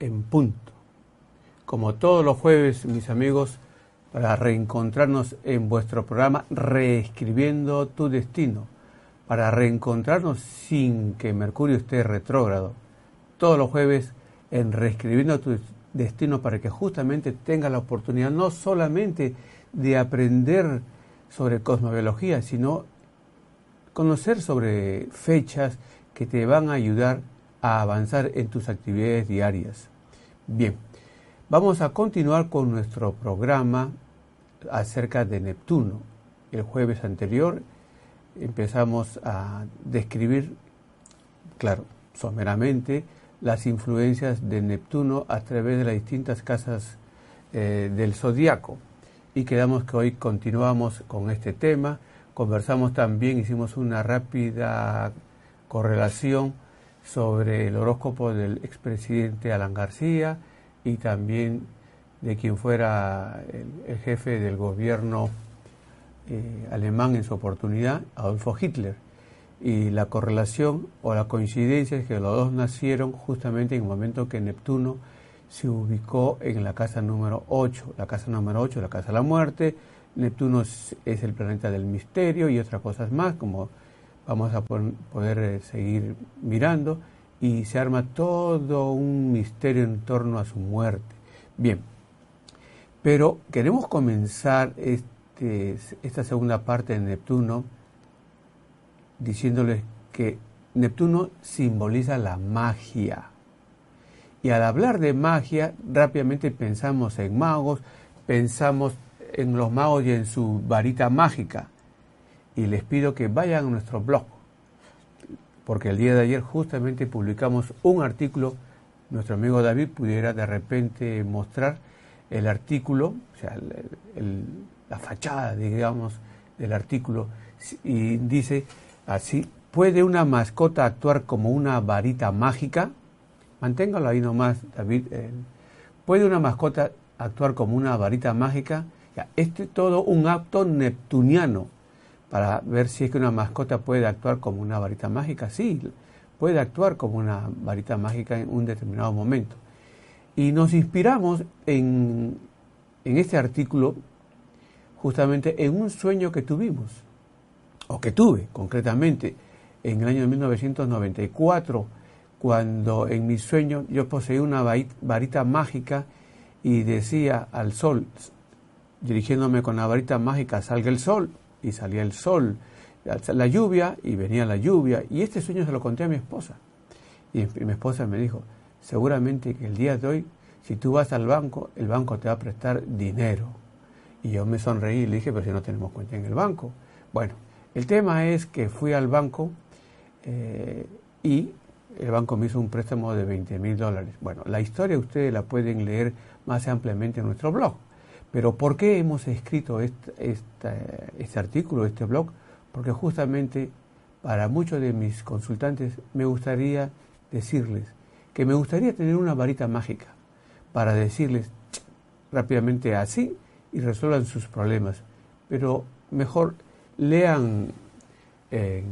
En punto. Como todos los jueves, mis amigos, para reencontrarnos en vuestro programa Reescribiendo tu Destino, para reencontrarnos sin que Mercurio esté retrógrado. Todos los jueves en Reescribiendo tu Destino para que justamente tengas la oportunidad no solamente de aprender sobre cosmobiología, sino conocer sobre fechas que te van a ayudar a avanzar en tus actividades diarias. Bien, vamos a continuar con nuestro programa acerca de Neptuno. El jueves anterior empezamos a describir, claro, someramente, las influencias de Neptuno a través de las distintas casas eh, del zodiaco. Y quedamos que hoy continuamos con este tema. Conversamos también, hicimos una rápida correlación sobre el horóscopo del expresidente Alan García y también de quien fuera el, jefe del gobierno eh, alemán en su oportunidad, Adolfo Hitler. Y la correlación o la coincidencia es que los dos nacieron justamente en el momento que Neptuno se ubicó en la casa número 8, la casa número 8, la casa de la muerte. Neptuno es el planeta del misterio y otras cosas más, como vamos a poder eh, seguir mirando y se arma todo un misterio en torno a su muerte. Bien, pero queremos comenzar este, esta segunda parte de Neptuno diciéndoles que Neptuno simboliza la magia. Y al hablar de magia, rápidamente pensamos en magos, pensamos en los magos y en su varita mágica y les pido que vayan a nuestro blog, porque el día de ayer justamente publicamos un artículo, nuestro amigo David pudiera de repente mostrar el artículo, o sea, la fachada, digamos, del artículo, y dice así, ¿puede una mascota actuar como una varita mágica? Manténgalo ahí nomás, David. ¿Puede una mascota actuar como una varita mágica? Este es todo un acto neptuniano para ver si es que una mascota puede actuar como una varita mágica. Sí, puede actuar como una varita mágica en un determinado momento. Y nos inspiramos en, en este artículo justamente en un sueño que tuvimos, o que tuve concretamente en el año 1994, cuando en mi sueño yo poseía una varita mágica y decía al sol, dirigiéndome con la varita mágica, salga el sol, y salía el sol, la lluvia y venía la lluvia. Y este sueño se lo conté a mi esposa. Y mi esposa me dijo, seguramente que el día de hoy, si tú vas al banco, el banco te va a prestar dinero. Y yo me sonreí y le dije, pero si no tenemos cuenta en el banco. Bueno, el tema es que fui al banco eh, y el banco me hizo un préstamo de 20 mil dólares. Bueno, la historia ustedes la pueden leer más ampliamente en nuestro blog. Pero ¿por qué hemos escrito este, artículo, este blog? Porque justamente para muchos de mis consultantes me gustaría decirles que me gustaría tener una varita mágica para decirles rápidamente así y resuelvan sus problemas. Pero mejor lean en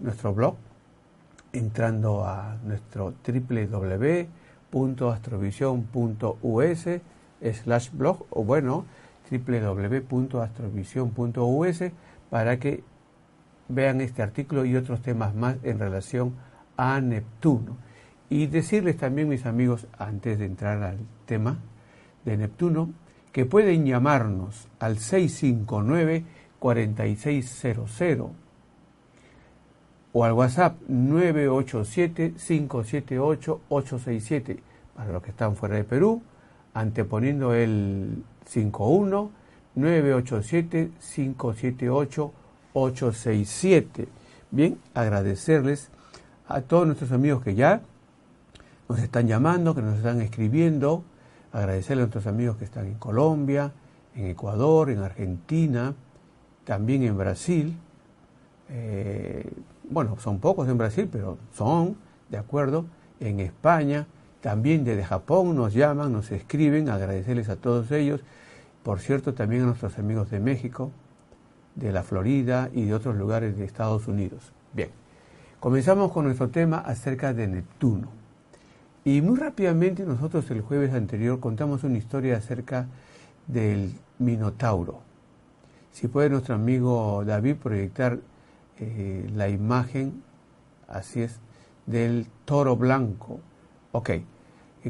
nuestro blog, entrando a nuestro www.astrovision.us slash blog o bueno, www.astrovision.us para que vean este artículo y otros temas más en relación a Neptuno. Y decirles también, mis amigos, antes de entrar al tema de Neptuno, que pueden llamarnos al 659-4600 o al WhatsApp 987-578-867 para los que están fuera de Perú, anteponiendo el 51 987 578 867. Bien, agradecerles a todos nuestros amigos que ya nos están llamando, que nos están escribiendo, agradecerle a nuestros amigos que están en Colombia, en Ecuador, en Argentina, también en Brasil. Eh, bueno, son pocos en Brasil, pero son, de acuerdo, en España, también desde Japón nos llaman, nos escriben, agradecerles a todos ellos. Por cierto, también a nuestros amigos de México, de la Florida y de otros lugares de Estados Unidos. Bien, comenzamos con nuestro tema acerca de Neptuno. Y muy rápidamente nosotros el jueves anterior contamos una historia acerca del Minotauro. Si puede nuestro amigo David proyectar eh, la imagen, así es, del toro blanco. Ok, eh,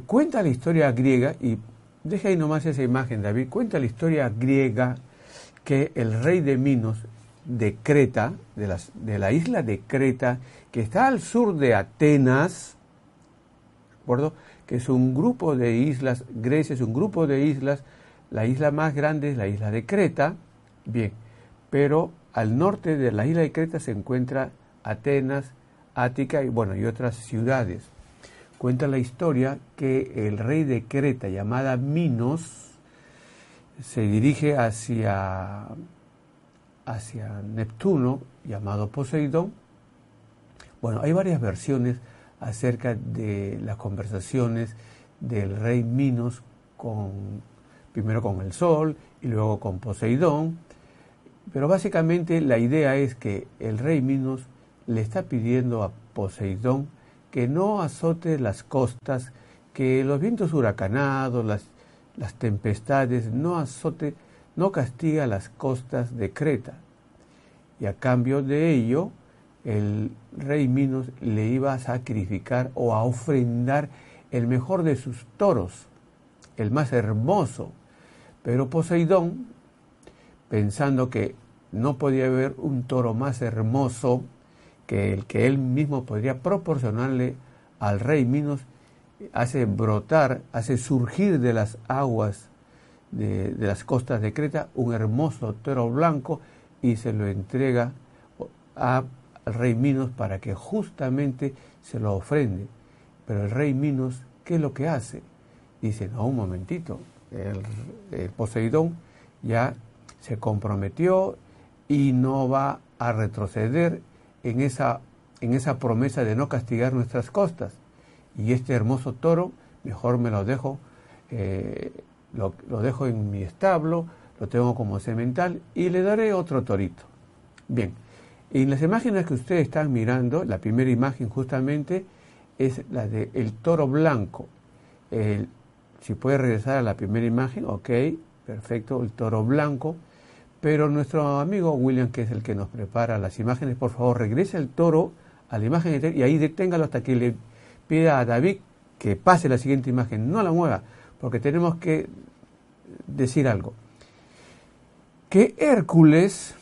cuenta la historia griega, y deja ahí nomás esa imagen David, cuenta la historia griega que el rey de Minos de Creta, de, de la isla de Creta, que está al sur de Atenas, acuerdo? que es un grupo de islas, Grecia es un grupo de islas, la isla más grande es la isla de Creta, bien, pero al norte de la isla de Creta se encuentra Atenas, Ática y bueno, y otras ciudades. Cuenta la historia que el rey de Creta, llamada Minos, se dirige hacia, hacia Neptuno, llamado Poseidón. Bueno, hay varias versiones acerca de las conversaciones del rey Minos con, primero con el Sol y luego con Poseidón. Pero básicamente la idea es que el rey Minos le está pidiendo a Poseidón que no azote las costas, que los vientos huracanados, las las tempestades, no azote, no castiga las costas de Creta. Y a cambio de ello, el rey Minos le iba a sacrificar o a ofrendar el mejor de sus toros, el más hermoso. Pero Poseidón, pensando que no podía haber un toro más hermoso que el que él mismo podría proporcionarle al rey Minos, hace brotar, hace surgir de las aguas de, las costas de Creta un hermoso toro blanco y se lo entrega al rey Minos para que justamente se lo ofrende. Pero el rey Minos, ¿qué es lo que hace? Dice, no, un momentito, el Poseidón ya se comprometió y no va a retroceder en esa, en esa promesa de no castigar nuestras costas y este hermoso toro mejor me lo dejo, eh, lo, dejo en mi establo, lo tengo como semental y le daré otro torito. Bien, en las imágenes que ustedes están mirando, la primera imagen justamente es la del el toro blanco. si puede regresar a la primera imagen, ok, perfecto, el toro blanco. Pero nuestro amigo William, que es el que nos prepara las imágenes, por favor, regrese el toro a la imagen y ahí deténgalo hasta que le pida a David que pase la siguiente imagen, no la mueva, porque tenemos que decir algo. Que Hércules,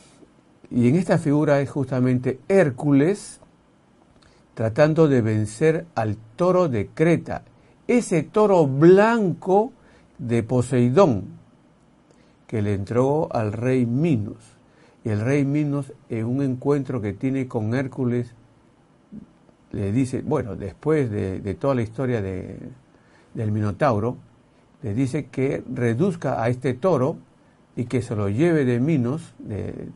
y en esta figura es justamente Hércules, tratando de vencer al toro de Creta, ese toro blanco de Poseidón, que le entregó al rey Minos. Y el rey Minos, en un encuentro que tiene con Hércules, le dice, bueno, después de, toda la historia de, del Minotauro, le dice que reduzca a este toro y que se lo lleve de Minos,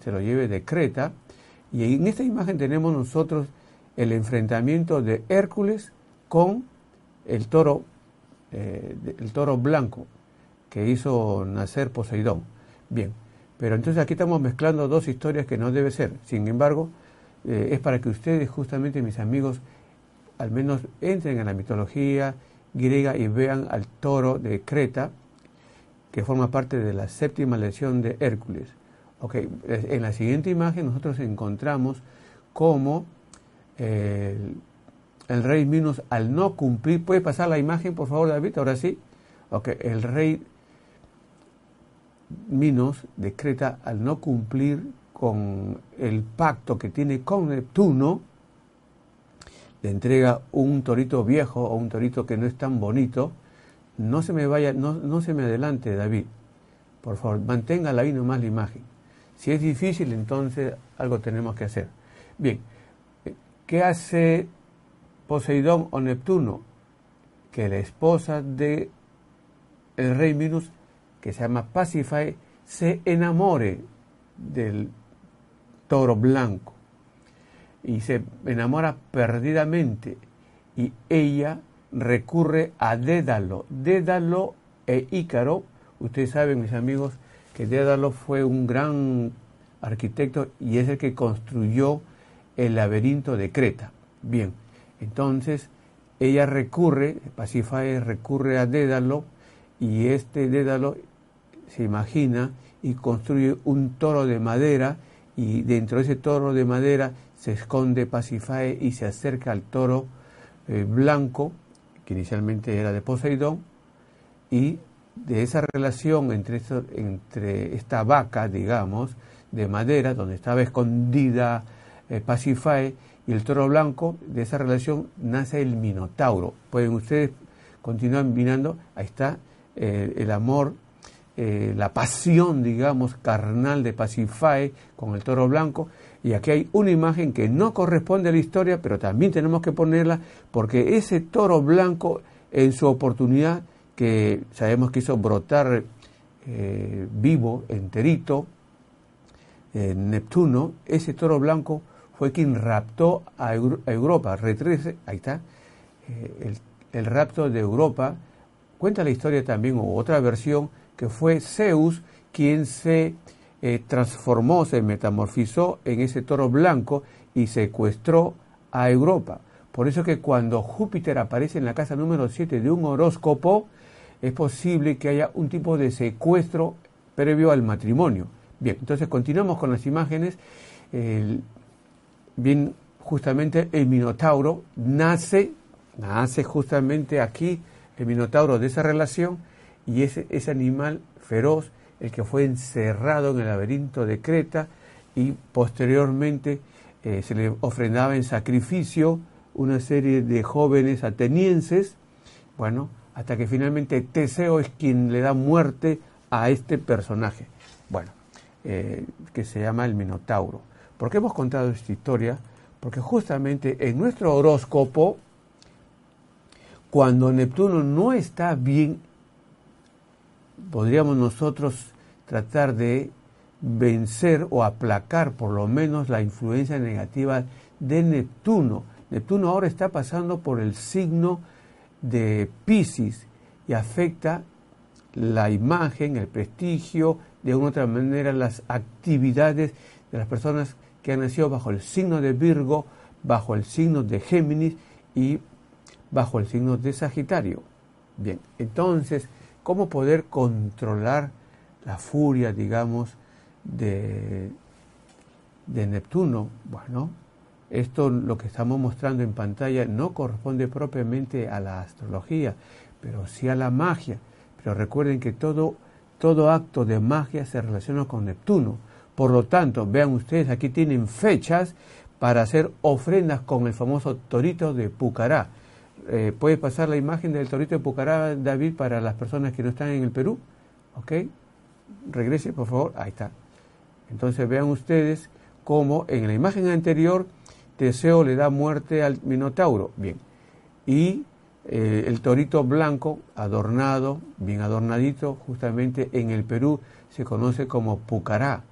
se lo lleve de Creta. Y en esta imagen tenemos nosotros el enfrentamiento de Hércules con el toro, eh, el toro blanco que hizo nacer Poseidón. Bien, pero entonces aquí estamos mezclando dos historias que no debe ser. Sin embargo, eh, es para que ustedes, justamente mis amigos, al menos entren en la mitología griega y vean al toro de Creta, que forma parte de la séptima lección de Hércules. Okay, en la siguiente imagen nosotros encontramos cómo el, rey Minos, al no cumplir, ¿puede pasar la imagen, por favor, David? Ahora sí. Ok, el rey Minos de Creta, al no cumplir con el pacto que tiene con Neptuno, le entrega un torito viejo o un torito que no es tan bonito, no se me vaya, no, no se me adelante, David. Por favor, mantenga ahí nomás la imagen. Si es difícil, entonces algo tenemos que hacer. Bien, ¿qué hace Poseidón o Neptuno? Que la esposa de rey Minos, que se llama Pasífae, se enamore del toro blanco y se enamora perdidamente y ella recurre a Dédalo. Dédalo e Ícaro, ustedes saben mis amigos que Dédalo fue un gran arquitecto y es el que construyó el laberinto de Creta. Bien, entonces ella recurre, Pasífae recurre a Dédalo y este Dédalo se imagina y construye un toro de madera y dentro de ese toro de madera se esconde Pasífae y se acerca al toro eh, blanco, que inicialmente era de Poseidón, y de esa relación entre, entre esta vaca, digamos, de madera, donde estaba escondida eh, Pasífae, y el toro blanco, de esa relación nace el Minotauro. Pueden ustedes continuar mirando, ahí está eh, el amor eh, la pasión, digamos, carnal de Pasífae con el toro blanco. Y aquí hay una imagen que no corresponde a la historia, pero también tenemos que ponerla porque ese toro blanco en su oportunidad, que sabemos que hizo brotar eh, vivo, enterito, Neptuno, ese toro blanco fue quien raptó a, Europa. Retrece, ahí está, eh, el, el rapto de Europa. Cuenta la historia también, o otra versión, que fue Zeus quien se eh, transformó, se metamorfizó en ese toro blanco y secuestró a Europa. Por eso que cuando Júpiter aparece en la casa número 7 de un horóscopo, es posible que haya un tipo de secuestro previo al matrimonio. Bien, entonces continuamos con las imágenes. bien, justamente el Minotauro nace, nace justamente aquí, el Minotauro de esa relación, y ese, animal feroz, el que fue encerrado en el laberinto de Creta y posteriormente eh, se le ofrendaba en sacrificio una serie de jóvenes atenienses, bueno, hasta que finalmente Teseo es quien le da muerte a este personaje, bueno, eh, que se llama el Minotauro. ¿Por qué hemos contado esta historia? Porque justamente en nuestro horóscopo, cuando Neptuno no está bien podríamos nosotros tratar de vencer o aplacar por lo menos la influencia negativa de Neptuno. Neptuno ahora está pasando por el signo de Pisces y afecta la imagen, el prestigio, de una u otra manera las actividades de las personas que han nacido bajo el signo de Virgo, bajo el signo de Géminis y bajo el signo de Sagitario. Bien, entonces cómo poder controlar la furia, digamos, de, Neptuno. Bueno, esto lo que estamos mostrando en pantalla no corresponde propiamente a la astrología, pero sí a la magia. Pero recuerden que todo, todo acto de magia se relaciona con Neptuno. Por lo tanto, vean ustedes, aquí tienen fechas para hacer ofrendas con el famoso torito de Pucará. Eh, ¿Puede pasar la imagen del torito de Pucará, David, para las personas que no están en el Perú? ¿Ok? Regrese, por favor. Ahí está. Entonces vean ustedes cómo en la imagen anterior Teseo le da muerte al Minotauro. Bien. Y eh, el torito blanco, adornado, bien adornadito, justamente en el Perú se conoce como Pucará.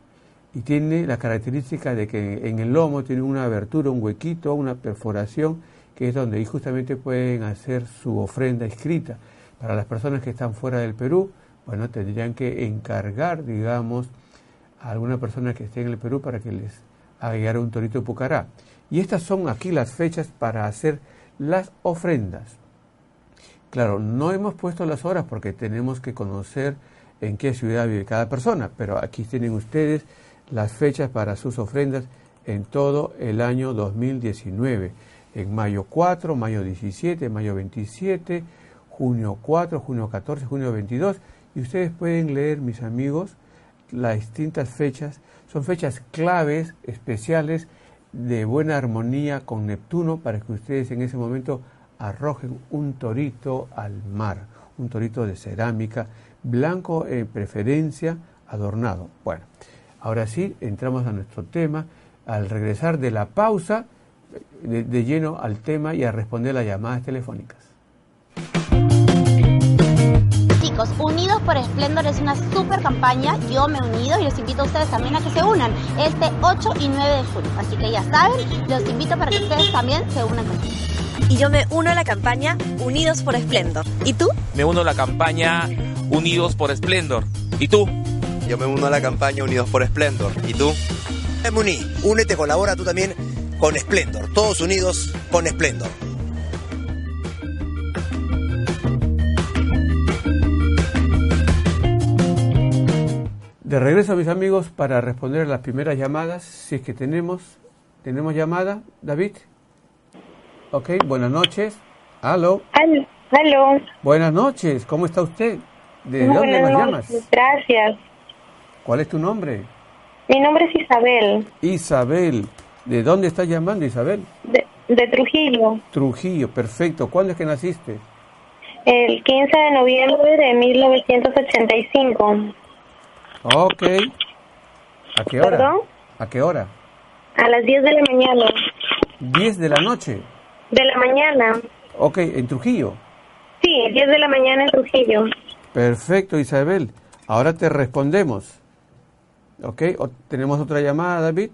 Y tiene la característica de que en el lomo tiene una abertura, un huequito, una perforación que es donde justamente pueden hacer su ofrenda escrita. Para las personas que están fuera del Perú, bueno, tendrían que encargar, digamos, a alguna persona que esté en el Perú para que les a guiar un torito Pucará. Y estas son aquí las fechas para hacer las ofrendas. Claro, no hemos puesto las horas porque tenemos que conocer en qué ciudad vive cada persona, pero aquí tienen ustedes las fechas para sus ofrendas en todo el año 2019. En mayo 4, mayo 17, mayo 27, junio 4, junio 14, junio 22. Y ustedes pueden leer, mis amigos, las distintas fechas. Son fechas claves, especiales, de buena armonía con Neptuno para que ustedes en ese momento arrojen un torito al mar, un torito de cerámica, blanco en preferencia, adornado. Bueno, ahora sí, entramos a nuestro tema. Al regresar de la pausa, de, lleno al tema y a responder las llamadas telefónicas. Chicos, Unidos por Esplendor es una super campaña. Yo me he unido y los invito a ustedes también a que se unan este 8 y 9 de julio. Así que ya saben, los invito para que ustedes también se unan conmigo y yo me uno a la campaña Unidos por Esplendor. ¿Y tú? Me uno a la campaña Unidos por Esplendor. ¿Y tú? Yo me uno a la campaña Unidos por Esplendor. ¿Y tú? Me uní. Únete, colabora tú también con Esplendor. Todos unidos con Esplendor. De regreso, mis amigos, para responder a las primeras llamadas, si es que tenemos. ¿Tenemos llamada, David? Ok, buenas noches. Aló. Aló. Buenas noches, ¿cómo está usted? ¿De dónde nos llamas? Gracias. ¿Cuál es tu nombre? Mi nombre es Isabel. Isabel. ¿De dónde estás llamando, Isabel? De, de Trujillo. Trujillo, perfecto. ¿Cuándo es que naciste? El 15 de noviembre de 1985. Ok. ¿A qué hora? ¿Perdón? ¿A qué hora? A las 10 de la mañana. ¿10 de la noche? De la mañana. Ok, ¿en Trujillo? Sí, 10 de la mañana en Trujillo. Perfecto, Isabel. Ahora te respondemos. Ok, ¿tenemos otra llamada, David?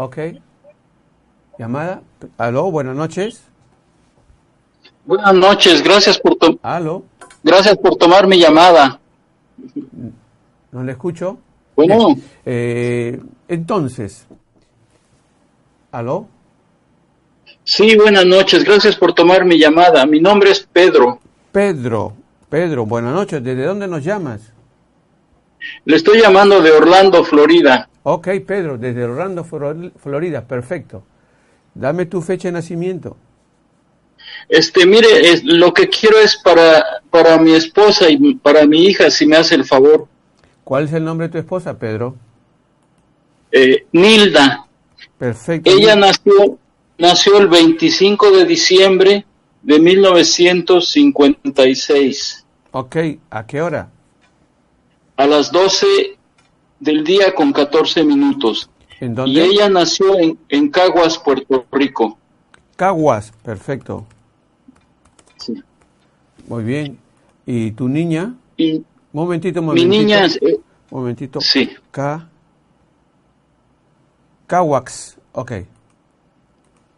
Ok. Llamada. Aló, buenas noches. Buenas noches, gracias por Aló. Gracias por tomar mi llamada. ¿No le escucho? Bueno. Eh, entonces, ¿aló? Sí, buenas noches. Gracias por tomar mi llamada. Mi nombre es Pedro. Pedro, Pedro, buenas noches. ¿Desde dónde nos llamas? Le estoy llamando de Orlando, Florida. Ok, Pedro, desde Orlando, Florida, perfecto. Dame tu fecha de nacimiento. Este, mire, lo que quiero es para, para mi esposa y para mi hija, si me hace el favor. ¿Cuál es el nombre de tu esposa, Pedro? Eh, Nilda. Perfecto. Ella nació nació el 25 de diciembre de 1956. Ok, ¿a qué hora? A las 12 del día con 14 minutos. ¿En dónde? Y ella nació en, Caguas, Puerto Rico. Caguas, perfecto. Sí. Muy bien. ¿Y tu niña? Y momentito, momentito. Mi niña... Eh, momentito. Sí. Caguax, ok.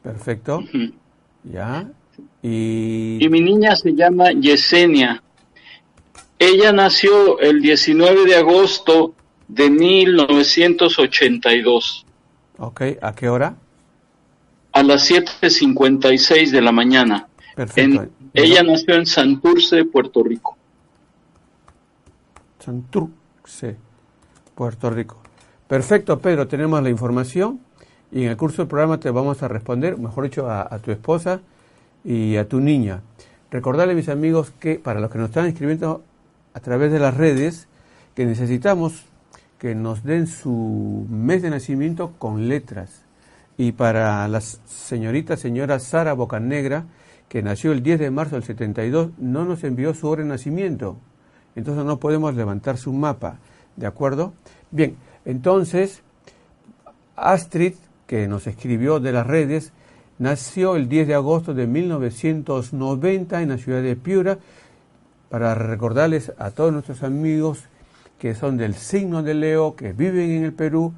Perfecto. Ya. Y... y mi niña se llama Yesenia. Ella nació el 19 de agosto de 1982. Ok, ¿a qué hora? A las 7.56 de la mañana. Perfecto. ella nació en Santurce, Puerto Rico. Santurce, Puerto Rico. Perfecto, Pedro, tenemos la información. Y en el curso del programa te vamos a responder, mejor dicho, a, tu esposa y a tu niña. Recordarle, mis amigos, que para los que nos están escribiendo a través de las redes, que necesitamos que nos den su mes de nacimiento con letras. Y para la señorita, señora Sara Bocanegra, que nació el 10 de marzo del 72, no nos envió su hora de nacimiento. Entonces no podemos levantar su mapa. ¿De acuerdo? Bien, entonces, Astrid que nos escribió de las redes, nació el 10 de agosto de 1990 en la ciudad de Piura, para recordarles a todos nuestros amigos que son del signo de Leo, que viven en el Perú,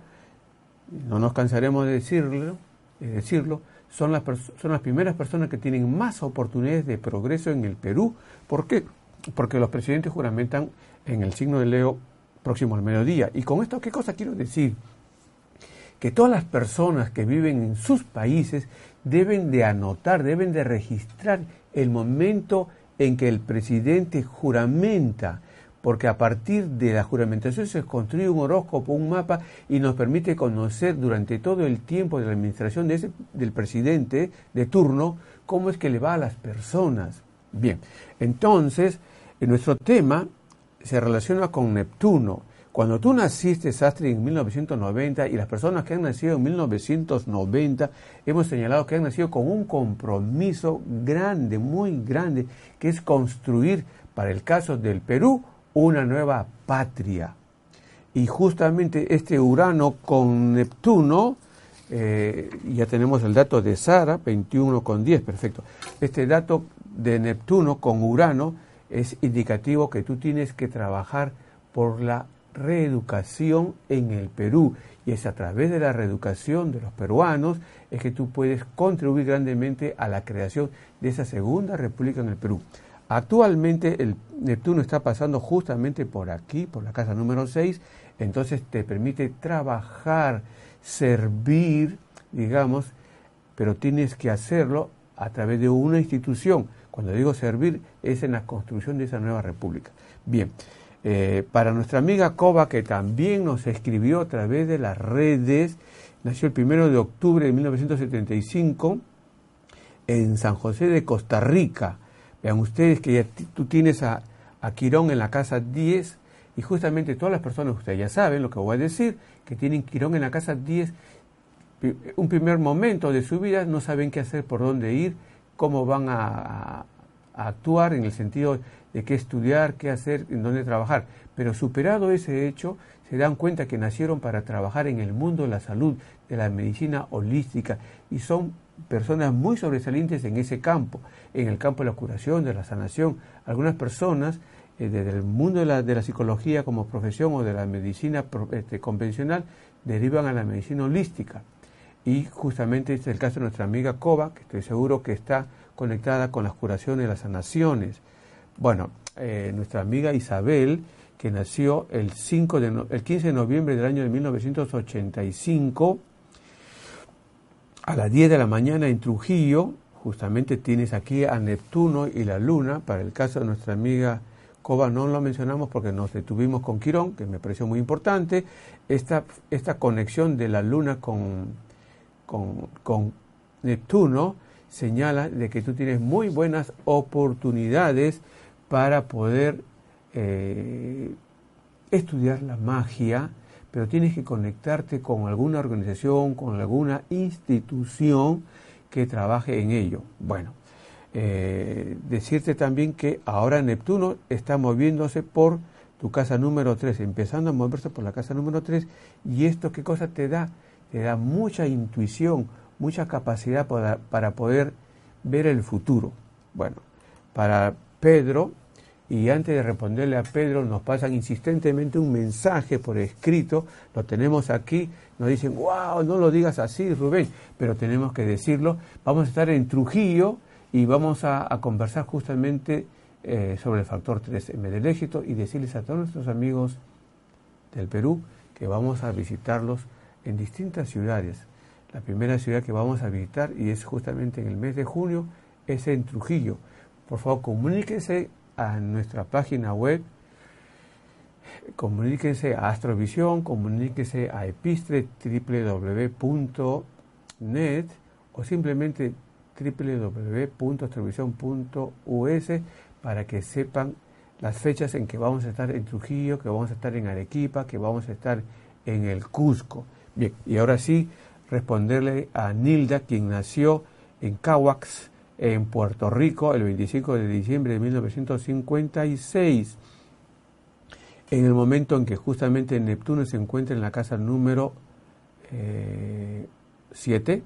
no nos cansaremos de decirlo, de decirlo son, las, son las primeras personas que tienen más oportunidades de progreso en el Perú. ¿Por qué? Porque los presidentes juramentan en el signo de Leo próximo al mediodía. Y con esto, ¿qué cosa quiero decir? que todas las personas que viven en sus países deben de anotar, deben de registrar el momento en que el presidente juramenta, porque a partir de la juramentación se construye un horóscopo, un mapa, y nos permite conocer durante todo el tiempo de la administración de ese, del presidente de turno cómo es que le va a las personas. Bien, entonces, en nuestro tema se relaciona con Neptuno. Cuando tú naciste, Sastri, en 1990, y las personas que han nacido en 1990, hemos señalado que han nacido con un compromiso grande, muy grande, que es construir, para el caso del Perú, una nueva patria. Y justamente este Urano con Neptuno, eh, ya tenemos el dato de Sara, 21 con 10, perfecto. Este dato de Neptuno con Urano es indicativo que tú tienes que trabajar por la reeducación en el Perú. Y es a través de la reeducación de los peruanos es que tú puedes contribuir grandemente a la creación de esa segunda república en el Perú. Actualmente el Neptuno está pasando justamente por aquí, por la casa número 6, entonces te permite trabajar, servir, digamos, pero tienes que hacerlo a través de una institución. Cuando digo servir es en la construcción de esa nueva república. Bien, eh, para nuestra amiga Coba, que también nos escribió a través de las redes, nació el primero de octubre de 1975 en San José de Costa Rica. Vean ustedes que ya tú tienes a, a Quirón en la casa 10 y justamente todas las personas, ustedes ya saben lo que voy a decir, que tienen Quirón en la casa 10, un primer momento de su vida no saben qué hacer, por dónde ir, cómo van a, a actuar en el sentido de qué estudiar, qué hacer, en dónde trabajar. Pero superado ese hecho, se dan cuenta que nacieron para trabajar en el mundo de la salud, de la medicina holística, y son personas muy sobresalientes en ese campo, en el campo de la curación, de la sanación. Algunas personas eh, desde el mundo de la, de la, psicología como profesión o de la medicina este, convencional derivan a la medicina holística. Y justamente este es el caso de nuestra amiga Koba, que estoy seguro que está conectada con las curaciones las sanaciones. Bueno, eh, nuestra amiga Isabel, que nació el, 5 de el 15 de noviembre del año de 1985, a las 10 de la mañana en Trujillo, justamente tienes aquí a Neptuno y la Luna, para el caso de nuestra amiga Coba no lo mencionamos porque nos detuvimos con Quirón, que me pareció muy importante, esta, esta conexión de la Luna con, con, Neptuno señala de que tú tienes muy buenas oportunidades para poder eh, estudiar la magia, pero tienes que conectarte con alguna organización, con alguna institución que trabaje en ello. Bueno, eh, decirte también que ahora Neptuno está moviéndose por tu casa número 3, empezando a moverse por la casa número 3, y esto qué cosa te da? Te da mucha intuición, mucha capacidad para, para poder ver el futuro. Bueno, para Pedro, y antes de responderle a Pedro nos pasan insistentemente un mensaje por escrito, lo tenemos aquí, nos dicen, wow, no lo digas así, Rubén, pero tenemos que decirlo. Vamos a estar en Trujillo y vamos a, conversar justamente eh, sobre el factor 3M del éxito y decirles a todos nuestros amigos del Perú que vamos a visitarlos en distintas ciudades. La primera ciudad que vamos a visitar, y es justamente en el mes de junio, es en Trujillo. Por favor, comuníquense a nuestra página web, comuníquense a Astrovisión, comuníquense a epistre www.net o simplemente www.astrovisión.us para que sepan las fechas en que vamos a estar en Trujillo, que vamos a estar en Arequipa, que vamos a estar en el Cusco. Bien, y ahora sí, responderle a Nilda, quien nació en Cahuax, en Puerto Rico el 25 de diciembre de 1956, en el momento en que justamente Neptuno se encuentra en la casa número 7 eh,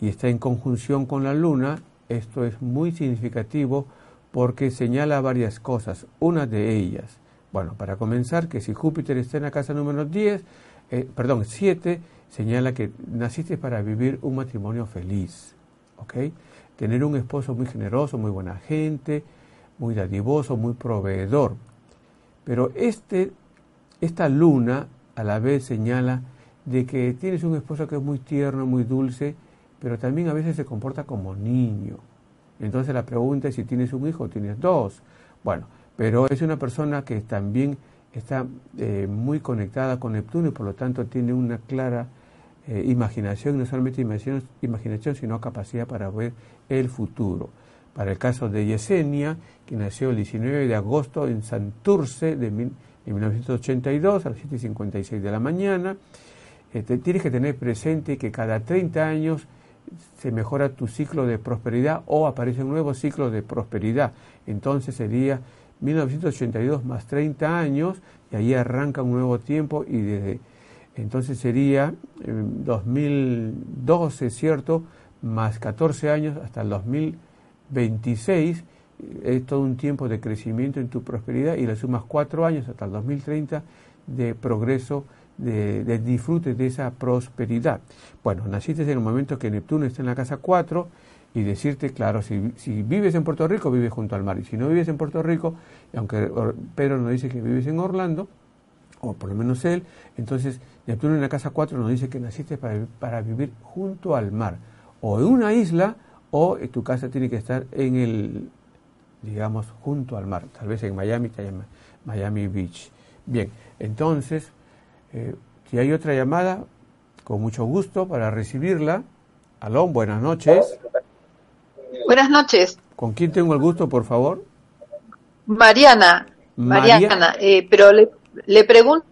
y está en conjunción con la Luna, esto es muy significativo porque señala varias cosas. Una de ellas, bueno, para comenzar, que si Júpiter está en la casa número 10, eh, perdón, 7, señala que naciste para vivir un matrimonio feliz. ¿Ok? Tener un esposo muy generoso, muy buena gente, muy dadivoso, muy proveedor. Pero este, esta luna a la vez señala de que tienes un esposo que es muy tierno, muy dulce, pero también a veces se comporta como niño. Entonces la pregunta es si tienes un hijo tienes dos. Bueno, pero es una persona que también está eh, muy conectada con Neptuno y por lo tanto tiene una clara eh, imaginación, no solamente imaginación, sino capacidad para ver el futuro. Para el caso de Yesenia, que nació el 19 de agosto en Santurce de, 1982 a las 7.56 de la mañana, eh, tienes que tener presente que cada 30 años se mejora tu ciclo de prosperidad o aparece un nuevo ciclo de prosperidad. Entonces sería 1982 más 30 años y ahí arranca un nuevo tiempo y desde entonces sería 2012, ¿cierto? Más 14 años hasta el 2026, es todo un tiempo de crecimiento en tu prosperidad y le sumas 4 años hasta el 2030 de progreso, de, de disfrute de esa prosperidad. Bueno, naciste en un momento que Neptuno está en la casa 4 y decirte, claro, si, si, vives en Puerto Rico, vives junto al mar. Y si no vives en Puerto Rico, aunque Pedro nos dice que vives en Orlando, o por lo menos él, entonces Neptuno en la casa 4 nos dice que naciste para, para vivir junto al mar, o en una isla, o tu casa tiene que estar en el, digamos, junto al mar, tal vez en Miami, Miami Beach. Bien, entonces, eh, si hay otra llamada, con mucho gusto para recibirla. Aló, buenas noches. Buenas noches. ¿Con quién tengo el gusto, por favor? Mariana. Mariana, eh, pero le, le pregunto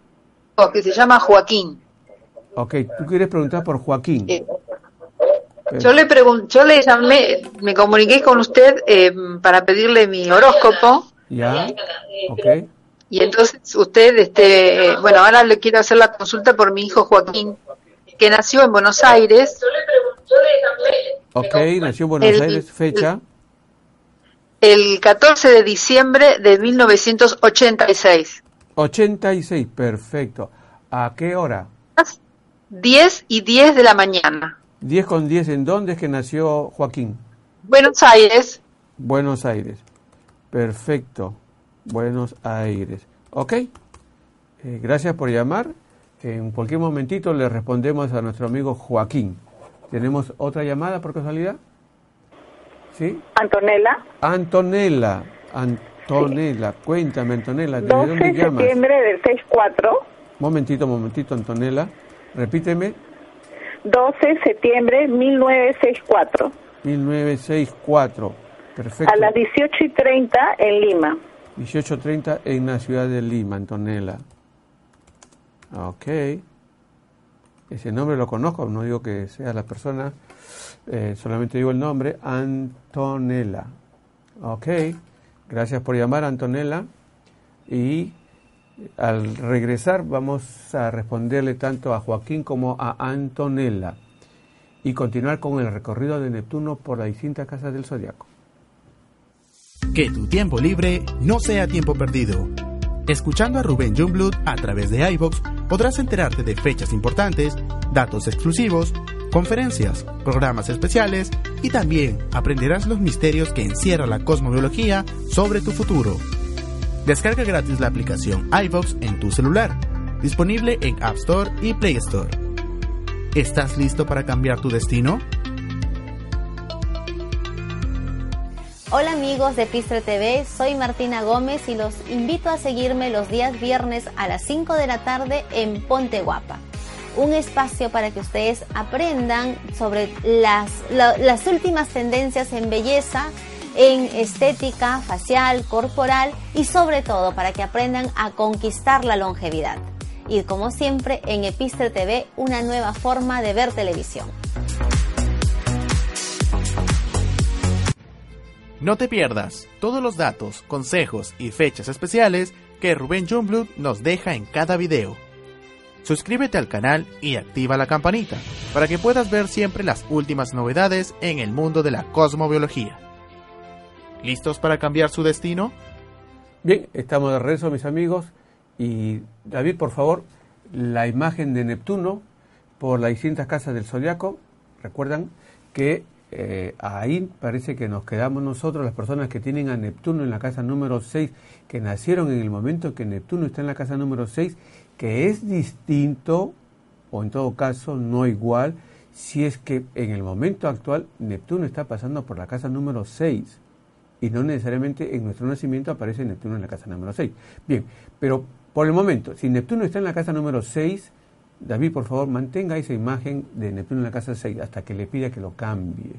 que se llama Joaquín. Ok, tú quieres preguntar por Joaquín. Eh, yo le pregunto, yo le llamé, me comuniqué con usted eh, para pedirle mi horóscopo. Ya, ok. Y entonces usted, este, bueno, ahora le quiero hacer la consulta por mi hijo Joaquín, que nació en Buenos Aires. Ok, nació en Buenos Aires, fecha. El 14 de diciembre de 1986. 86, perfecto. ¿A qué hora? 10 y 10 de la mañana. 10 con 10, ¿en dónde es que nació Joaquín? Buenos Aires. Buenos Aires. Perfecto. Buenos Aires. Ok. Eh, gracias por llamar. En cualquier momentito le respondemos a nuestro amigo Joaquín. ¿Tenemos otra llamada por casualidad? ¿Sí? Antonella. Antonella. Antonella. Cuéntame, Antonella. ¿De 12 dónde de llamas? septiembre del 6-4. Momentito, momentito, Antonella. Repíteme. 12 de septiembre 1964. 1964. Perfecto. A las 18 y 30 en Lima. 18.30 en la ciudad de Lima, Antonella. Ok. Ese nombre lo conozco, no digo que sea la persona, eh, solamente digo el nombre, Antonella. Ok. Gracias por llamar, Antonella. Y al regresar vamos a responderle tanto a Joaquín como a Antonella y continuar con el recorrido de Neptuno por las distintas casas del zodiaco. Que tu tiempo libre no sea tiempo perdido. Escuchando a Rubén Jungblut a través de iVox podrás enterarte de fechas importantes, datos exclusivos, conferencias, programas especiales y también aprenderás los misterios que encierra la cosmobiología sobre tu futuro. Descarga gratis la aplicación iVox en tu celular, disponible en App Store y Play Store. ¿Estás listo para cambiar tu destino? Hola amigos de Pistre TV, soy Martina Gómez y los invito a seguirme los días viernes a las 5 de la tarde en Ponte Guapa. Un espacio para que ustedes aprendan sobre las, la- las últimas tendencias en belleza, en estética, facial, corporal y sobre todo para que aprendan a conquistar la longevidad. Y como siempre en Epistre TV, una nueva forma de ver televisión. No te pierdas todos los datos, consejos y fechas especiales que Rubén Jungblut nos deja en cada video. Suscríbete al canal y activa la campanita para que puedas ver siempre las últimas novedades en el mundo de la cosmobiología. ¿Listos para cambiar su destino? Bien, estamos de regreso, mis amigos. Y David, por favor, la imagen de Neptuno por las distintas casas del zodiaco. Recuerdan que eh, ahí parece que nos quedamos nosotros, las personas que tienen a Neptuno en la casa número 6, que nacieron en el momento que Neptuno está en la casa número 6, que es distinto o en todo caso no igual si es que en el momento actual Neptuno está pasando por la casa número 6 y no necesariamente en nuestro nacimiento aparece Neptuno en la casa número 6. Bien, pero por el momento, si Neptuno está en la casa número 6, David, por favor, mantenga esa imagen de Neptuno en la casa 6 hasta que le pida que lo cambie.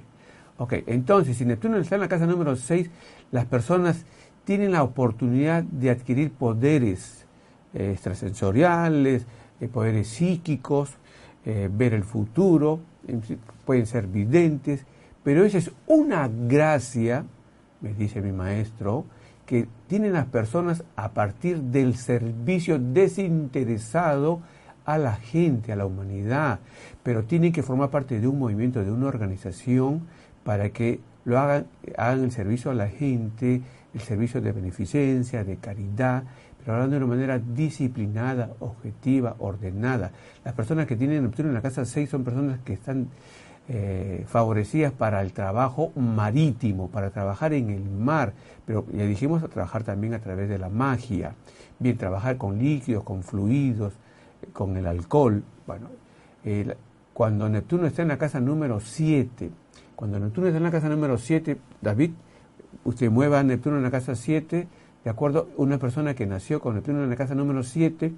Ok, entonces, si Neptuno está en la casa número 6, las personas tienen la oportunidad de adquirir poderes eh, extrasensoriales, eh, poderes psíquicos, eh, ver el futuro, pueden ser videntes, pero esa es una gracia, me dice mi maestro, que tienen las personas a partir del servicio desinteresado a la gente, a la humanidad, pero tienen que formar parte de un movimiento, de una organización, para que lo hagan, hagan el servicio a la gente, el servicio de beneficencia, de caridad, pero hablando de una manera disciplinada, objetiva, ordenada. Las personas que tienen Neptuno en la casa 6 son personas que están eh, favorecidas para el trabajo marítimo, para trabajar en el mar, pero ya dijimos a trabajar también a través de la magia, bien trabajar con líquidos, con fluidos, con el alcohol. Bueno, cuando Neptuno está en la casa número 7, cuando Neptuno está en la casa número 7, David, usted mueva a Neptuno en la casa 7, de acuerdo, una persona que nació con Neptuno en la casa número 7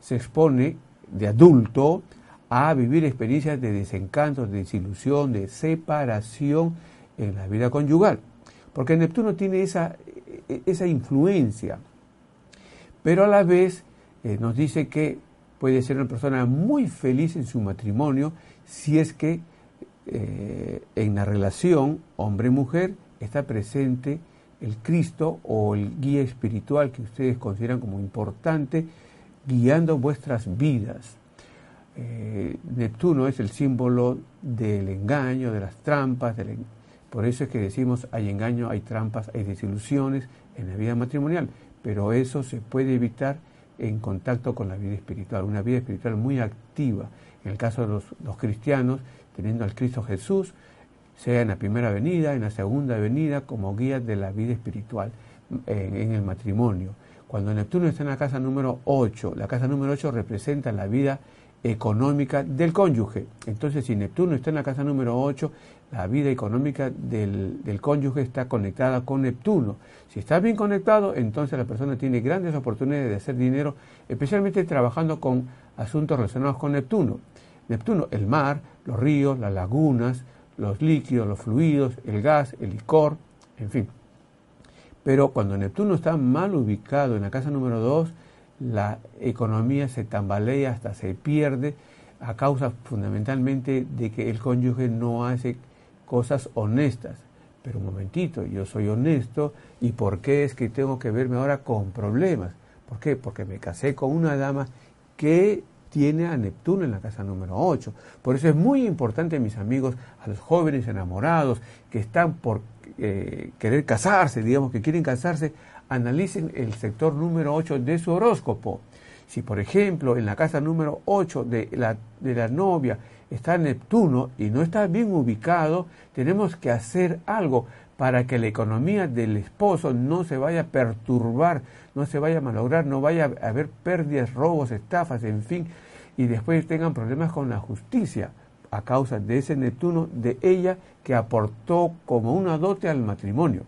se expone de adulto a vivir experiencias de desencanto, de desilusión, de separación en la vida conyugal. Porque Neptuno tiene esa, esa influencia, pero a la vez eh, nos dice que puede ser una persona muy feliz en su matrimonio si es que eh, en la relación hombre-mujer está presente el Cristo o el guía espiritual que ustedes consideran como importante, guiando vuestras vidas. Eh, Neptuno es el símbolo del engaño, de las trampas, por eso es que decimos hay engaño, hay trampas, hay desilusiones en la vida matrimonial, pero eso se puede evitar en contacto con la vida espiritual, una vida espiritual muy activa. En el caso de los, los cristianos, teniendo al Cristo Jesús, sea en la primera venida, en la segunda venida, como guía de la vida espiritual en, en el matrimonio. Cuando Neptuno está en la casa número 8, la casa número 8 representa la vida económica del cónyuge. Entonces, si Neptuno está en la casa número 8, la vida económica del, del, cónyuge está conectada con Neptuno. Si está bien conectado, entonces la persona tiene grandes oportunidades de hacer dinero, especialmente trabajando con asuntos relacionados con Neptuno. Neptuno, el mar, los ríos, las lagunas, los líquidos, los fluidos, el gas, el licor, en fin. Pero cuando Neptuno está mal ubicado en la casa número 2, la economía se tambalea hasta se pierde a causa fundamentalmente de que el cónyuge no hace cosas honestas. Pero un momentito, yo soy honesto y ¿por qué es que tengo que verme ahora con problemas? ¿Por qué? Porque me casé con una dama que tiene a Neptuno en la casa número 8. Por eso es muy importante, mis amigos, a los jóvenes enamorados que están por eh, querer casarse, digamos que quieren casarse, analicen el sector número 8 de su horóscopo. Si, por ejemplo, en la casa número 8 de la, de la novia está Neptuno y no está bien ubicado, tenemos que hacer algo para que la economía del esposo no se vaya a perturbar, no se vaya a malograr, no vaya a haber pérdidas, robos, estafas, en fin, y después tengan problemas con la justicia a causa de ese Neptuno de ella que aportó como una dote al matrimonio.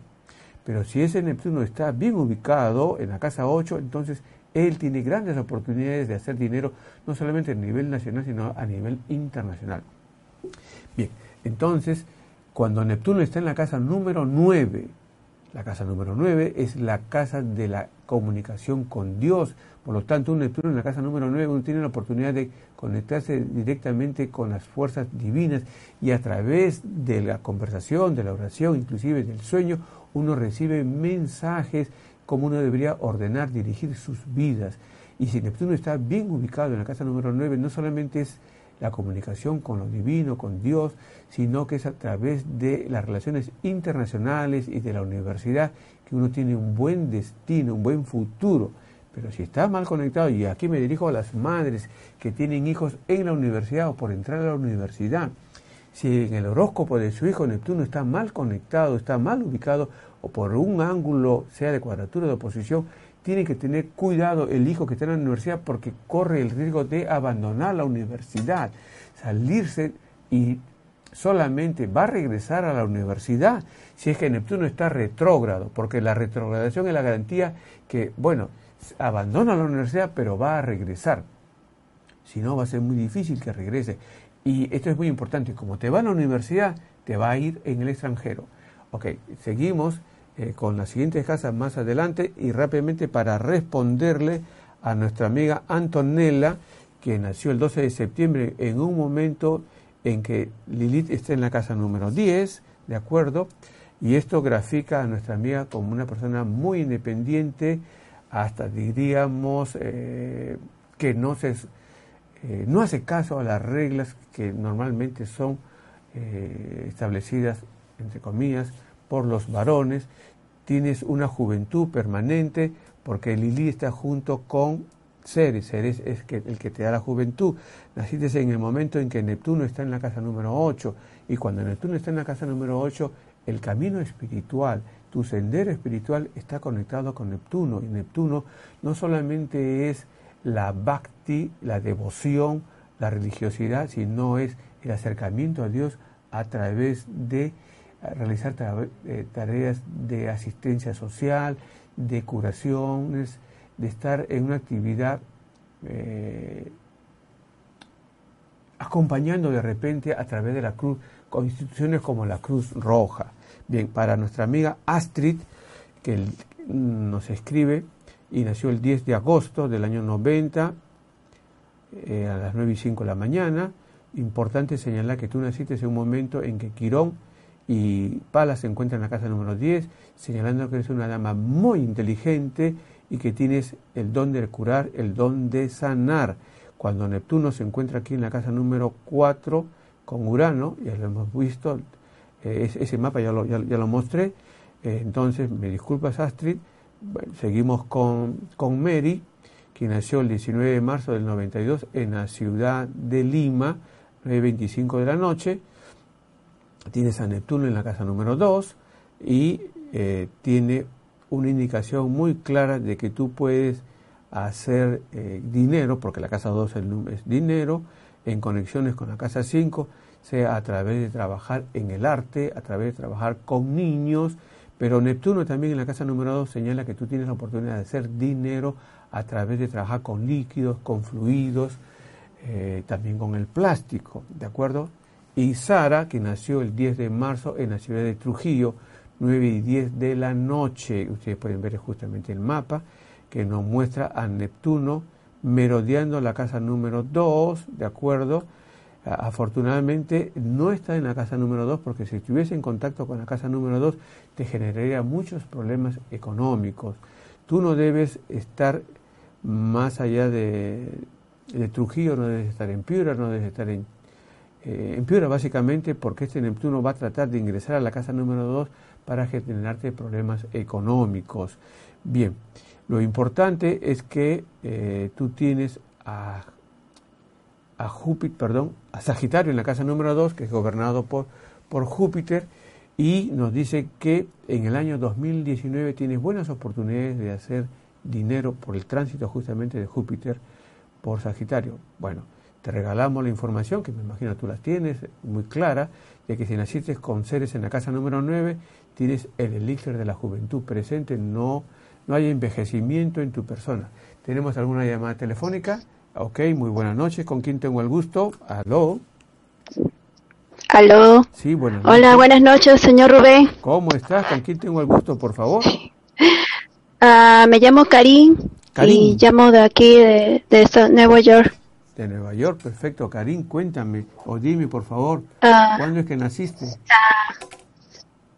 Pero si ese Neptuno está bien ubicado en la casa 8, entonces él tiene grandes oportunidades de hacer dinero, no solamente a nivel nacional, sino a nivel internacional. Bien, entonces, cuando Neptuno está en la casa número 9, la casa número 9 es la casa de la comunicación con Dios. Por lo tanto, un Neptuno en la casa número 9 uno tiene la oportunidad de conectarse directamente con las fuerzas divinas y a través de la conversación, de la oración, inclusive del sueño, uno recibe mensajes como uno debería ordenar, dirigir sus vidas. Y si Neptuno está bien ubicado en la casa número 9, no solamente es la comunicación con lo divino, con Dios, sino que es a través de las relaciones internacionales y de la universidad que uno tiene un buen destino, un buen futuro. Pero si está mal conectado, y aquí me dirijo a las madres que tienen hijos en la universidad o por entrar a la universidad, si en el horóscopo de su hijo Neptuno está mal conectado, está mal ubicado, o por un ángulo, sea de cuadratura o de oposición, tiene que tener cuidado el hijo que está en la universidad porque corre el riesgo de abandonar la universidad, salirse y solamente va a regresar a la universidad si es que Neptuno está retrógrado, porque la retrogradación es la garantía que, bueno, abandona la universidad pero va a regresar. Si no, va a ser muy difícil que regrese. Y esto es muy importante, como te va a la universidad, te va a ir en el extranjero. Ok, seguimos eh, con las siguientes casas más adelante y rápidamente para responderle a nuestra amiga Antonella, que nació el 12 de septiembre en un momento en que Lilith está en la casa número 10, ¿de acuerdo? Y esto grafica a nuestra amiga como una persona muy independiente, hasta diríamos eh, que no, se, eh, no hace caso a las reglas que normalmente son eh, establecidas, entre comillas, por los varones. Tienes una juventud permanente porque Lilith está junto con Ceres, Ceres es el que te da la juventud. Naciste en el momento en que Neptuno está en la casa número 8 y cuando Neptuno está en la casa número 8, el camino espiritual, tu sendero espiritual está conectado con Neptuno y Neptuno no solamente es la bhakti, la devoción, la religiosidad, sino es el acercamiento a Dios a través de realizar eh, tareas de asistencia social, de curaciones, de estar en una actividad eh, acompañando de repente a través de la cruz con instituciones como la Cruz Roja. Bien, para nuestra amiga Astrid, que nos escribe y nació el 10 de agosto del año 90 eh, a las 9 y 5 de la mañana, importante señalar que tú naciste en un momento en que Quirón y Pala se encuentran en la casa número 10, señalando que eres una dama muy inteligente y que tienes el don de curar, el don de sanar. Cuando Neptuno se encuentra aquí en la casa número 4 con Urano, ya lo hemos visto, eh, ese mapa ya lo, ya, lo mostré, eh, entonces me disculpas Astrid, seguimos con, con Mary, que nació el 19 de marzo del 92 en la ciudad de Lima, 9.25 de la noche, tienes a Neptuno en la casa número 2 y eh, tiene una indicación muy clara de que tú puedes hacer eh, dinero, porque la casa 2 es dinero, en conexiones con la casa 5, sea a través de trabajar en el arte, a través de trabajar con niños, pero Neptuno también en la casa número 2 señala que tú tienes la oportunidad de hacer dinero a través de trabajar con líquidos, con fluidos, eh, también con el plástico, ¿de acuerdo? Y Sara, que nació el 10 de marzo en la ciudad de Trujillo, 9 y 10 de la noche. Ustedes pueden ver justamente el mapa que nos muestra a Neptuno merodeando la casa número 2, ¿de acuerdo? Afortunadamente no está en la casa número 2 porque si estuviese en contacto con la casa número 2 te generaría muchos problemas económicos. Tú no debes estar más allá de, Trujillo, no debes estar en Piura, no debes estar en, eh, Piura básicamente porque este Neptuno va a tratar de ingresar a la casa número 2 para generarte problemas económicos. Bien, lo importante es que eh, tú tienes a, a Júpiter, perdón, a Sagitario en la casa número 2, que es gobernado por, por Júpiter, y nos dice que en el año 2019 tienes buenas oportunidades de hacer dinero por el tránsito justamente de Júpiter por Sagitario. Bueno, te regalamos la información, que me imagino tú las tienes, muy clara, de que si naciste con seres en la casa número 9, tienes el elixir de la juventud presente, no, no hay envejecimiento en tu persona. ¿Tenemos alguna llamada telefónica? Ok, muy buenas noches. ¿Con quién tengo el gusto? Aló. Aló. Sí, buenas noches. Hola, buenas noches, señor Rubén. ¿Cómo estás? ¿Con quién tengo el gusto, por favor? Ah, me llamo Karim, y llamo de aquí, de, de Nueva York. De Nueva York, perfecto. Karim, cuéntame o dime, por favor, ah. ¿cuándo es que naciste? Ah,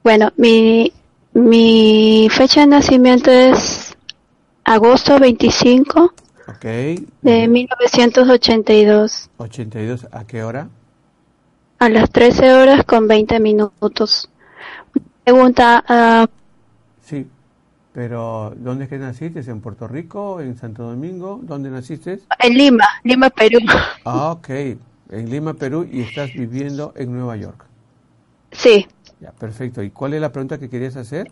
bueno, mi, mi fecha de nacimiento es agosto 25 okay. de 1982. 82, ¿a qué hora? A las 13 horas con 20 minutos. Pregunta. Uh, sí, pero ¿dónde es que naciste? ¿En Puerto Rico? ¿En Santo Domingo? ¿Dónde naciste? En Lima, Lima, Perú. Ah, ok, en Lima, Perú y estás viviendo en Nueva York. Sí. Ya, perfecto. ¿Y cuál es la pregunta que querías hacer?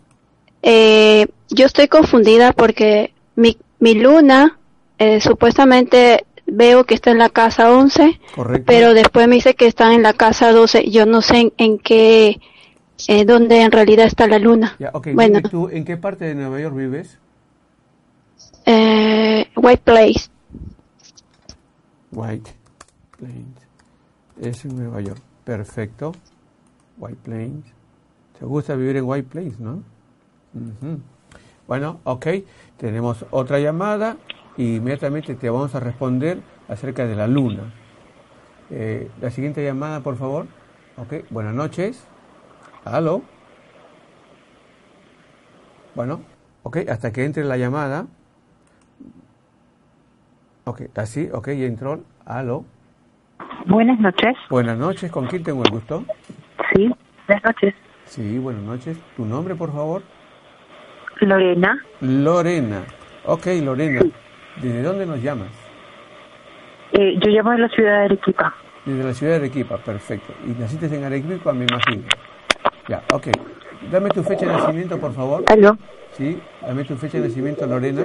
Eh, yo estoy confundida porque mi, mi luna, eh, supuestamente veo que está en la casa 11, Correcto. pero después me dice que está en la casa 12. Yo no sé en, en qué, eh, dónde en realidad está la luna. Ya, bueno, tú, ¿en qué parte de Nueva York vives? eh, White Place. White Plains. Es en Nueva York. Perfecto. White Plains. ¿Te gusta vivir en White Plains, no? Bueno, ok. Tenemos otra llamada y inmediatamente te vamos a responder acerca de la luna. Eh, la siguiente llamada, por favor. Ok, buenas noches. Aló. Bueno, ok, hasta que entre la llamada. Ok, así, ok, ya entró. Aló. Buenas noches. Buenas noches, ¿con quién tengo el gusto? Sí, buenas noches. Sí, buenas noches. ¿Tu nombre, por favor? Lorena. Lorena. Ok, Lorena. ¿Desde dónde nos llamas? Eh, yo llamo de la ciudad de Arequipa. Desde la ciudad de Arequipa, perfecto. ¿Y naciste en Arequipa, me imagino? Ya, ok. Dame tu fecha de nacimiento, por favor. ¿Aló? Sí, dame tu fecha de nacimiento, Lorena.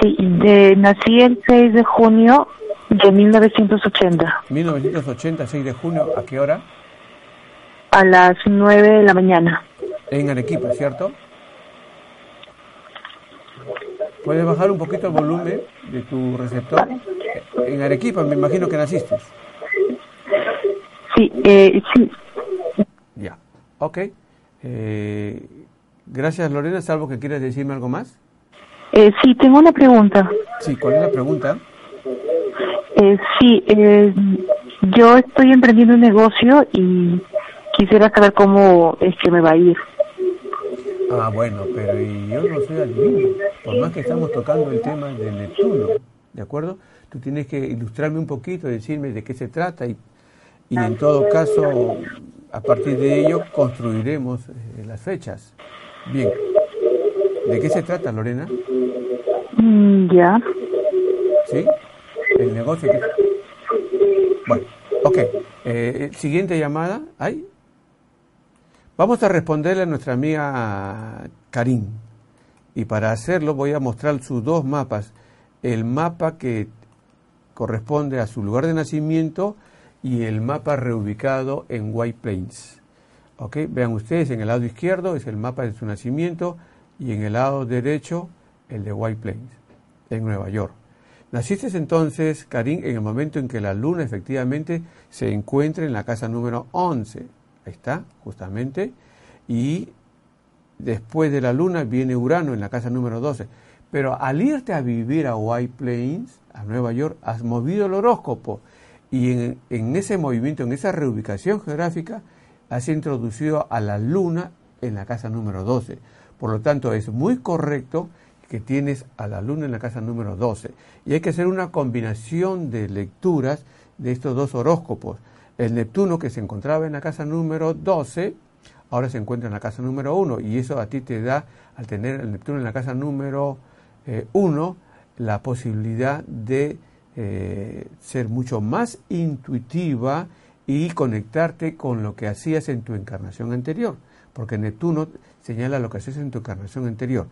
Sí, de, nací el 6 de junio de 1980 1980, 6 de junio, ¿a qué hora? a las 9 de la mañana. En Arequipa, ¿cierto? ¿Puedes bajar un poquito el volumen de tu receptor? En Arequipa, me imagino que naciste. Sí, eh, sí. Ya, ok. Eh, gracias, Lorena. ¿Salvo que quieras decirme algo más? Eh, sí, tengo una pregunta. Sí, ¿cuál es la pregunta? Eh, sí, eh, yo estoy emprendiendo un negocio y quisiera saber cómo es que me va a ir. Ah, bueno, pero y yo no soy adivino. Por más que estamos tocando el tema de Neptuno, ¿de acuerdo? Tú tienes que ilustrarme un poquito, decirme de qué se trata y, y en todo caso, a partir de ello, construiremos eh, las fechas. Bien. ¿De qué se trata, Lorena? Mm, ya. ¿Sí? El negocio que... Bueno, ok. Eh, siguiente llamada. ¿Hay? Vamos a responderle a nuestra amiga Karim. Y para hacerlo voy a mostrar sus dos mapas. El mapa que corresponde a su lugar de nacimiento y el mapa reubicado en White Plains. ¿Ok? Vean ustedes, en el lado izquierdo es el mapa de su nacimiento y en el lado derecho el de White Plains, en Nueva York. Naciste entonces, Karim, en el momento en que la luna efectivamente se encuentra en la casa número 11. Ahí está, justamente. Y después de la luna viene Urano en la casa número 12. Pero al irte a vivir a White Plains, a Nueva York, has movido el horóscopo. Y en, en ese movimiento, en esa reubicación geográfica, has introducido a la luna en la casa número 12. Por lo tanto, es muy correcto que tienes a la luna en la casa número 12. Y hay que hacer una combinación de lecturas de estos dos horóscopos. El Neptuno que se encontraba en la casa número 12, ahora se encuentra en la casa número 1. Y eso a ti te da, al tener el Neptuno en la casa número 1, la posibilidad de eh, ser mucho más intuitiva y conectarte con lo que hacías en tu encarnación anterior. Porque Neptuno señala lo que haces en tu encarnación anterior.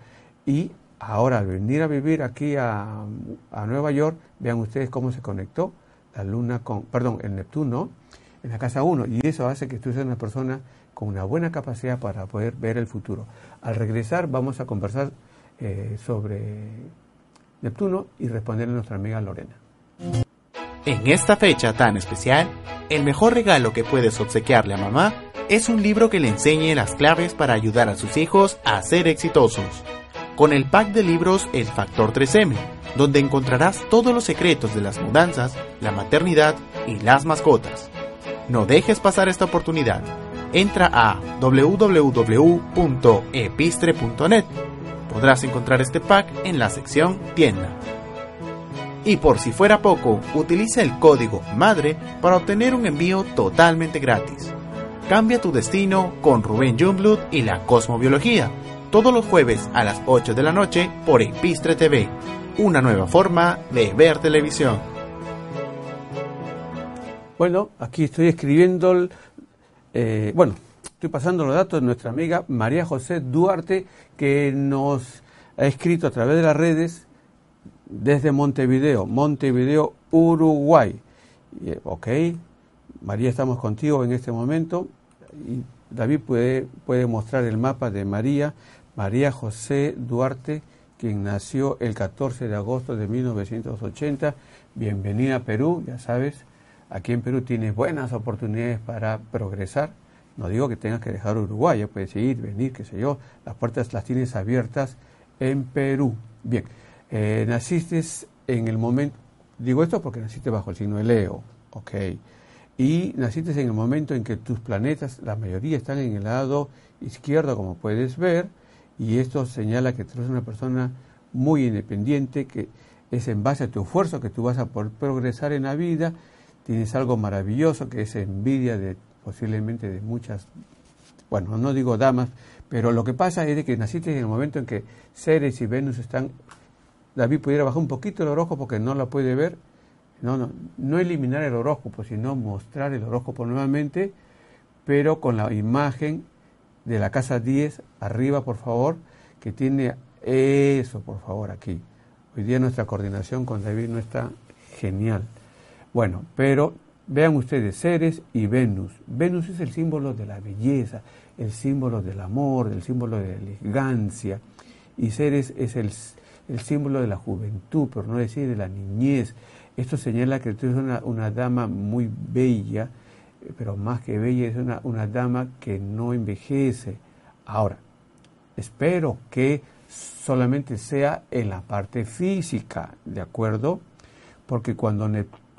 Y ahora al venir a vivir aquí a, a, Nueva York, vean ustedes cómo se conectó la luna con, perdón, el Neptuno en la casa 1 y eso hace que tú seas una persona con una buena capacidad para poder ver el futuro. Al regresar vamos a conversar eh, sobre Neptuno y responderle a nuestra amiga Lorena. En esta fecha tan especial, el mejor regalo que puedes obsequiarle a mamá es un libro que le enseñe las claves para ayudar a sus hijos a ser exitosos. Con el pack de libros El Factor 3M, donde encontrarás todos los secretos de las mudanzas, la maternidad y las mascotas. No dejes pasar esta oportunidad. Entra a www.epistre.net. Podrás encontrar este pack en la sección tienda. Y por si fuera poco, utiliza el código MADRE para obtener un envío totalmente gratis. Cambia tu destino con Rubén Jungblut y la Cosmobiología, todos los jueves a las 8 de la noche por Epistre TV, una nueva forma de ver televisión. Bueno, aquí estoy escribiendo, eh, bueno, estoy pasando los datos de nuestra amiga María José Duarte, que nos ha escrito a través de las redes desde Montevideo, Montevideo, Uruguay. Y, ok, María, estamos contigo en este momento. Y David puede, puede mostrar el mapa de María, María José Duarte, quien nació el 14 de agosto de 1980. Bienvenida a Perú, ya sabes, aquí en Perú tienes buenas oportunidades para progresar. No digo que tengas que dejar Uruguay, puedes ir, venir, qué sé yo, las puertas las tienes abiertas en Perú. Bien, eh, naciste en el momento, digo esto porque naciste bajo el signo de Leo, ok, y naciste en el momento en que tus planetas, la mayoría están en el lado izquierdo, como puedes ver, y esto señala que tú eres una persona muy independiente, que es en base a tu esfuerzo que tú vas a poder progresar en la vida, tienes algo maravilloso que es envidia de posiblemente de muchas, bueno, no digo damas, pero lo que pasa es de que naciste en el momento en que Ceres y Venus están, David pudiera bajar un poquito el horóscopo porque no la puede ver, no, no, no eliminar el horóscopo, sino mostrar el horóscopo nuevamente, pero con la imagen de la casa 10 arriba, por favor, que tiene eso, por favor, aquí. Hoy día nuestra coordinación con David no está genial. Bueno, pero vean ustedes, Ceres y Venus. Venus es el símbolo de la belleza, el símbolo del amor, el símbolo de la elegancia. Y Ceres es el, símbolo de la juventud, por no decir de la niñez. Esto señala que tú eres una, una dama muy bella, pero más que bella es una, una dama que no envejece. Ahora, espero que solamente sea en la parte física, ¿de acuerdo? Porque cuando,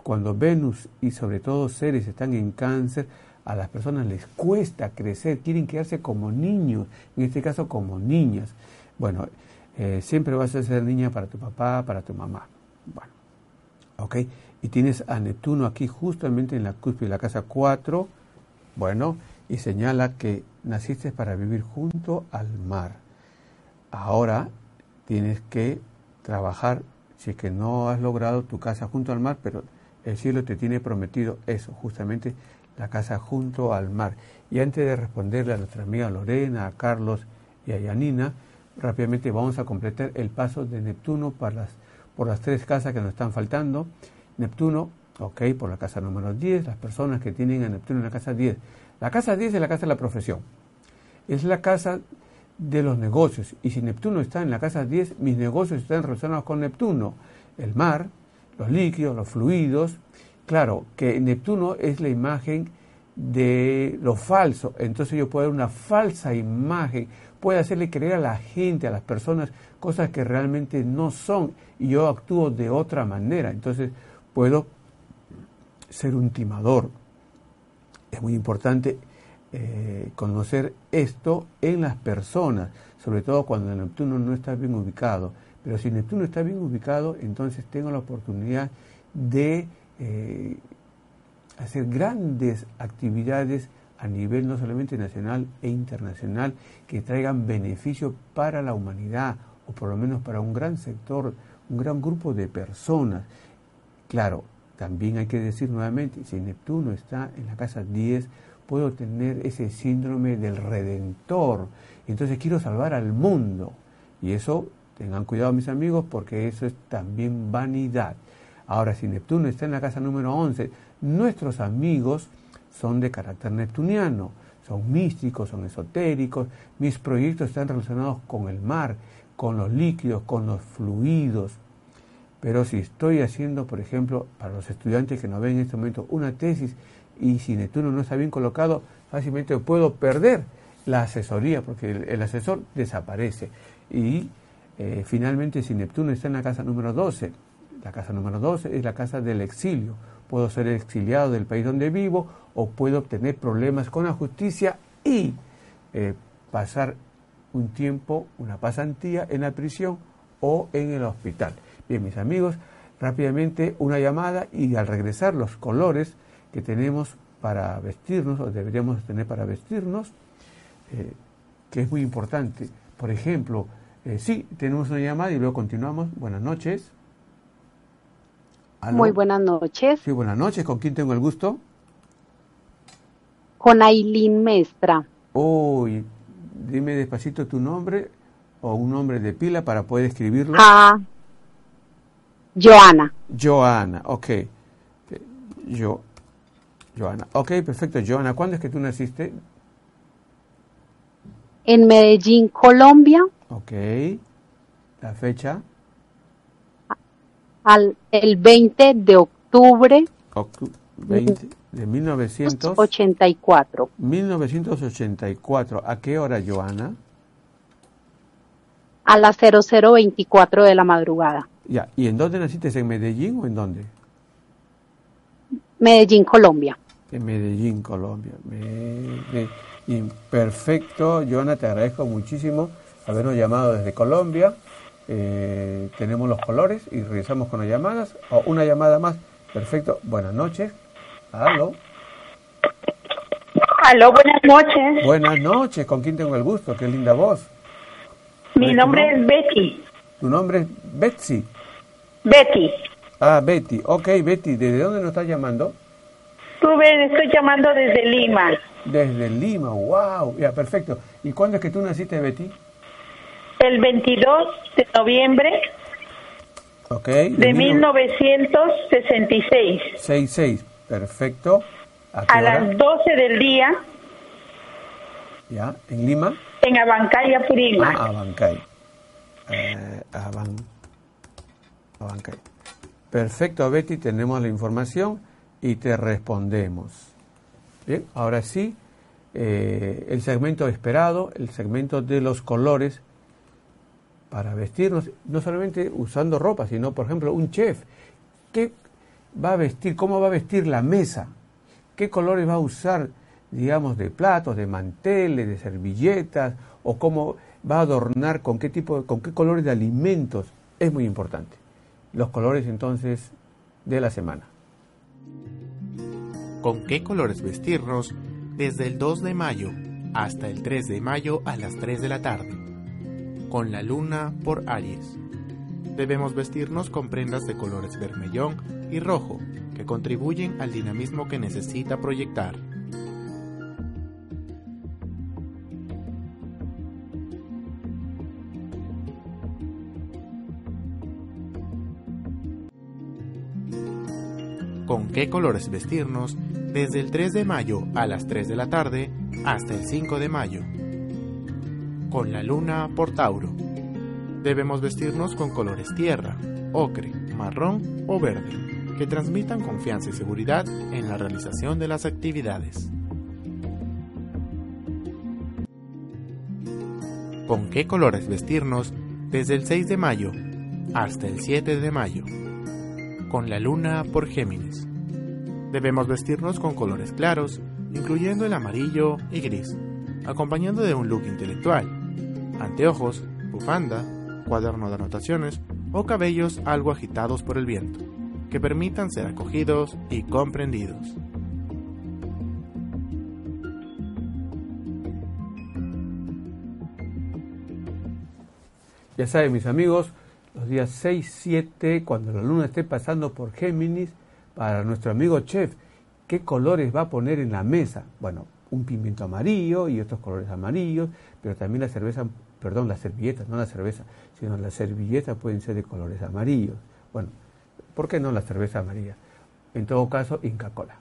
cuando Venus y sobre todo Ceres están en cáncer, a las personas les cuesta crecer, quieren quedarse como niños, en este caso como niñas. Bueno, eh, siempre vas a ser niña para tu papá, para tu mamá. Bueno, ok. Y tienes a Neptuno aquí justamente en la cúspide de la casa 4, bueno, y señala que naciste para vivir junto al mar. Ahora tienes que trabajar, si es que no has logrado tu casa junto al mar, pero el cielo te tiene prometido eso, justamente la casa junto al mar. Y antes de responderle a nuestra amiga Lorena, a Carlos y a Yanina, rápidamente vamos a completar el paso de Neptuno por las tres casas que nos están faltando. Neptuno, ok, por la casa número 10, las personas que tienen a Neptuno en la casa 10. La casa 10 es la casa de la profesión. Es la casa de los negocios. Y si Neptuno está en la casa 10, mis negocios están relacionados con Neptuno. El mar, los líquidos, los fluidos. Claro, que Neptuno es la imagen de lo falso. Entonces yo puedo dar una falsa imagen, puede hacerle creer a la gente, a las personas, cosas que realmente no son. Y yo actúo de otra manera. Entonces puedo ser un timador. Es muy importante eh, conocer esto en las personas, sobre todo cuando Neptuno no está bien ubicado. Pero si Neptuno está bien ubicado, entonces tengo la oportunidad de eh, hacer grandes actividades a nivel no solamente nacional e internacional que traigan beneficio para la humanidad o por lo menos para un gran sector, un gran grupo de personas. Claro, también hay que decir nuevamente, si Neptuno está en la casa 10, puedo tener ese síndrome del redentor. Entonces quiero salvar al mundo. Y eso, tengan cuidado mis amigos, porque eso es también vanidad. Ahora, si Neptuno está en la casa número 11, nuestros amigos son de carácter neptuniano, son místicos, son esotéricos, mis proyectos están relacionados con el mar, con los líquidos, con los fluidos. Pero si estoy haciendo, por ejemplo, para los estudiantes que no ven en este momento una tesis y si Neptuno no está bien colocado, fácilmente puedo perder la asesoría porque el, asesor desaparece. Y eh, finalmente, si Neptuno está en la casa número 12, la casa número 12 es la casa del exilio. Puedo ser exiliado del país donde vivo o puedo obtener problemas con la justicia y eh, pasar un tiempo, una pasantía en la prisión o en el hospital. Bien, mis amigos, rápidamente una llamada y al regresar los colores que tenemos para vestirnos o deberíamos tener para vestirnos, eh, que es muy importante. Por ejemplo, eh, sí, tenemos una llamada y luego continuamos. Buenas noches. Muy buenas noches. Sí, buenas noches. ¿Con quién tengo el gusto? Con Ailín Mestra. Uy, dime despacito tu nombre. o un nombre de pila para poder escribirlo? Ah, Joana. Joana, ok. Yo, Joana. Ok, perfecto. Joana, ¿cuándo es que tú naciste? En Medellín, Colombia, Ok. La fecha, al, el 20 de octubre octu- 20 de 1900, 84. 1984. ¿A qué hora, Joana? a las 0024 de la madrugada. Ya. ¿Y en dónde naciste? ¿En Medellín o en dónde? Medellín, Colombia. En Medellín, Colombia. Medellín. Perfecto, Joana, te agradezco muchísimo habernos llamado desde Colombia. Eh, tenemos los colores y regresamos con las llamadas. O una llamada más. Perfecto. Buenas noches. Aló. Aló, buenas noches. Buenas noches. ¿Con quién tengo el gusto? Qué linda voz. Mi nombre es Betty. Tu nombre es Betsy. Betty. Ah, Betty. Ok, Betty. ¿Desde dónde nos estás llamando? Tuve, estoy llamando desde Lima. Desde Lima. Wow. Ya, perfecto. ¿Y cuándo es que tú naciste, Betty? El 22 de noviembre Ok. de 1966. 66. Perfecto. ¿A las 12 del día Ya, en Lima. en Abancay, Apurímac. Ah, Abancay. Eh, Aban- Abancay. Perfecto, Betty, tenemos la información y te respondemos. Bien, ahora sí, eh, el segmento esperado, el segmento de los colores para vestirnos, no solamente usando ropa, sino, por ejemplo, un chef. ¿Qué va a vestir? ¿Cómo va a vestir la mesa? ¿Qué colores va a usar, digamos, de platos, de manteles, de servilletas? ¿O cómo va a adornar con qué tipo, con qué colores de alimentos? Es muy importante. Los colores, entonces, de la semana. ¿Con qué colores vestirnos desde el 2 de mayo hasta el 3 de mayo a las 3 de la tarde? Con la luna por Aries. Debemos vestirnos con prendas de colores vermellón y rojo que contribuyen al dinamismo que necesita proyectar. con qué colores vestirnos desde el 3 de mayo a las 3 de la tarde hasta el 5 de mayo. Con la luna por Tauro. Debemos vestirnos con colores tierra, ocre, marrón o verde, que transmitan confianza y seguridad en la realización de las actividades. ¿Con qué colores vestirnos desde el 6 de mayo hasta el 7 de mayo? con la luna por Géminis. Debemos vestirnos con colores claros, incluyendo el amarillo y gris, acompañando de un look intelectual, anteojos, bufanda, cuaderno de anotaciones o cabellos algo agitados por el viento, que permitan ser acogidos y comprendidos. Ya saben, mis amigos, los días 6, 7, cuando la luna esté pasando por Géminis, para nuestro amigo chef, ¿qué colores va a poner en la mesa? Bueno, un pimiento amarillo y otros colores amarillos, pero también la cerveza, perdón, las servilletas, no la cerveza, sino las servilletas pueden ser de colores amarillos. Bueno, ¿por qué no la cerveza amarilla? En todo caso, Inca Cola,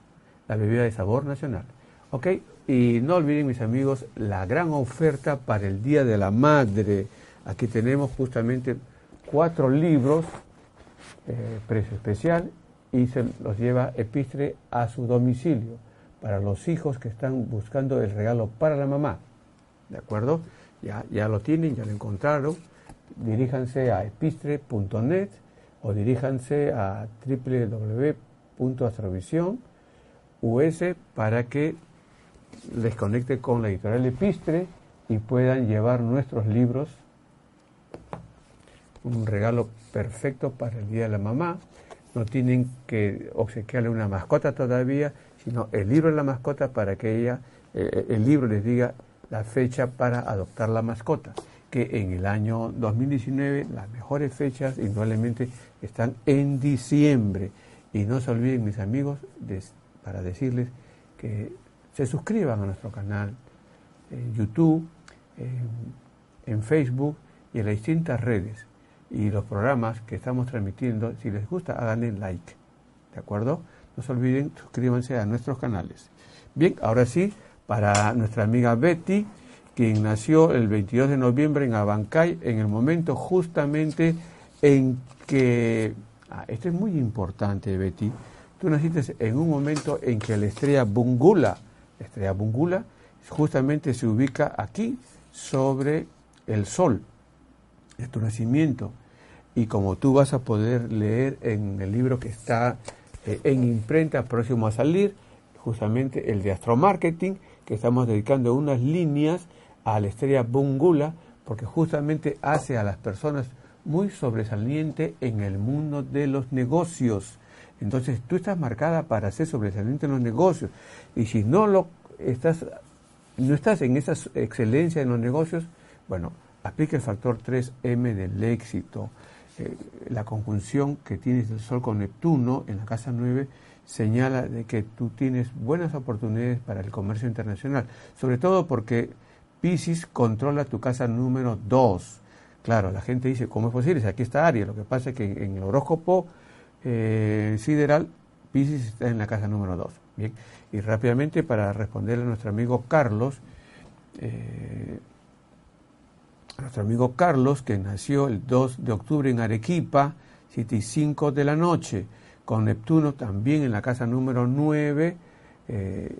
la bebida de sabor nacional. ¿Ok? Y no olviden, mis amigos, la gran oferta para el Día de la Madre. Aquí tenemos justamente cuatro libros, eh, precio especial, y se los lleva Epistre a su domicilio para los hijos que están buscando el regalo para la mamá. ¿De acuerdo? Ya, ya lo tienen, ya lo encontraron. Diríjanse a epistre.net o diríjanse a www.astrovision.us para que les conecte con la editorial Epistre y puedan llevar nuestros libros un regalo perfecto para el Día de la Mamá. No tienen que obsequiarle una mascota todavía, sino el libro de la mascota para que ella, eh, el libro les diga la fecha para adoptar la mascota. Que en el año 2019 las mejores fechas indudablemente están en diciembre. Y no se olviden, mis amigos, para decirles que se suscriban a nuestro canal en YouTube, en, en Facebook y en las distintas redes y los programas que estamos transmitiendo. Si les gusta, háganle like. ¿De acuerdo? No se olviden, suscríbanse a nuestros canales. Bien, ahora sí, para nuestra amiga Betty, quien nació el 22 de noviembre en Abancay, en el momento justamente en que... Ah, esto es muy importante, Betty. Tú naciste en un momento en que la estrella Bungula, la estrella Bungula, justamente se ubica aquí, sobre el sol de tu nacimiento. Y como tú vas a poder leer en el libro que está eh, en imprenta próximo a salir, justamente el de astromarketing, que estamos dedicando unas líneas a la estrella Bungula, porque justamente hace a las personas muy sobresaliente en el mundo de los negocios. Entonces tú estás marcada para ser sobresaliente en los negocios. Y si no lo estás, no estás en esa excelencia en los negocios, bueno, aplica el factor 3M del éxito. Eh, la conjunción que tienes del Sol con Neptuno en la casa 9 señala de que tú tienes buenas oportunidades para el comercio internacional, sobre todo porque Pisces controla tu casa número 2. Claro, la gente dice, ¿cómo es posible? Si aquí está Aries. Lo que pasa es que en el horóscopo eh, sideral, Pisces está en la casa número 2. Bien, y rápidamente para responderle a nuestro amigo Carlos, eh, nuestro amigo Carlos, que nació el 2 de octubre en Arequipa, 7 y 5 de la noche, con Neptuno también en la casa número 9, eh,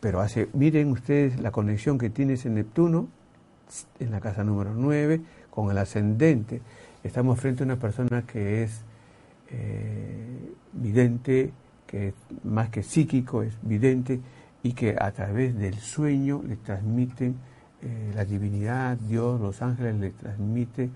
pero hace, miren ustedes la conexión que tiene ese Neptuno en la casa número 9, con el ascendente. Estamos frente a una persona que es eh, vidente, que es más que psíquico, es vidente y que a través del sueño le transmiten eh, la divinidad, Dios, los ángeles le transmite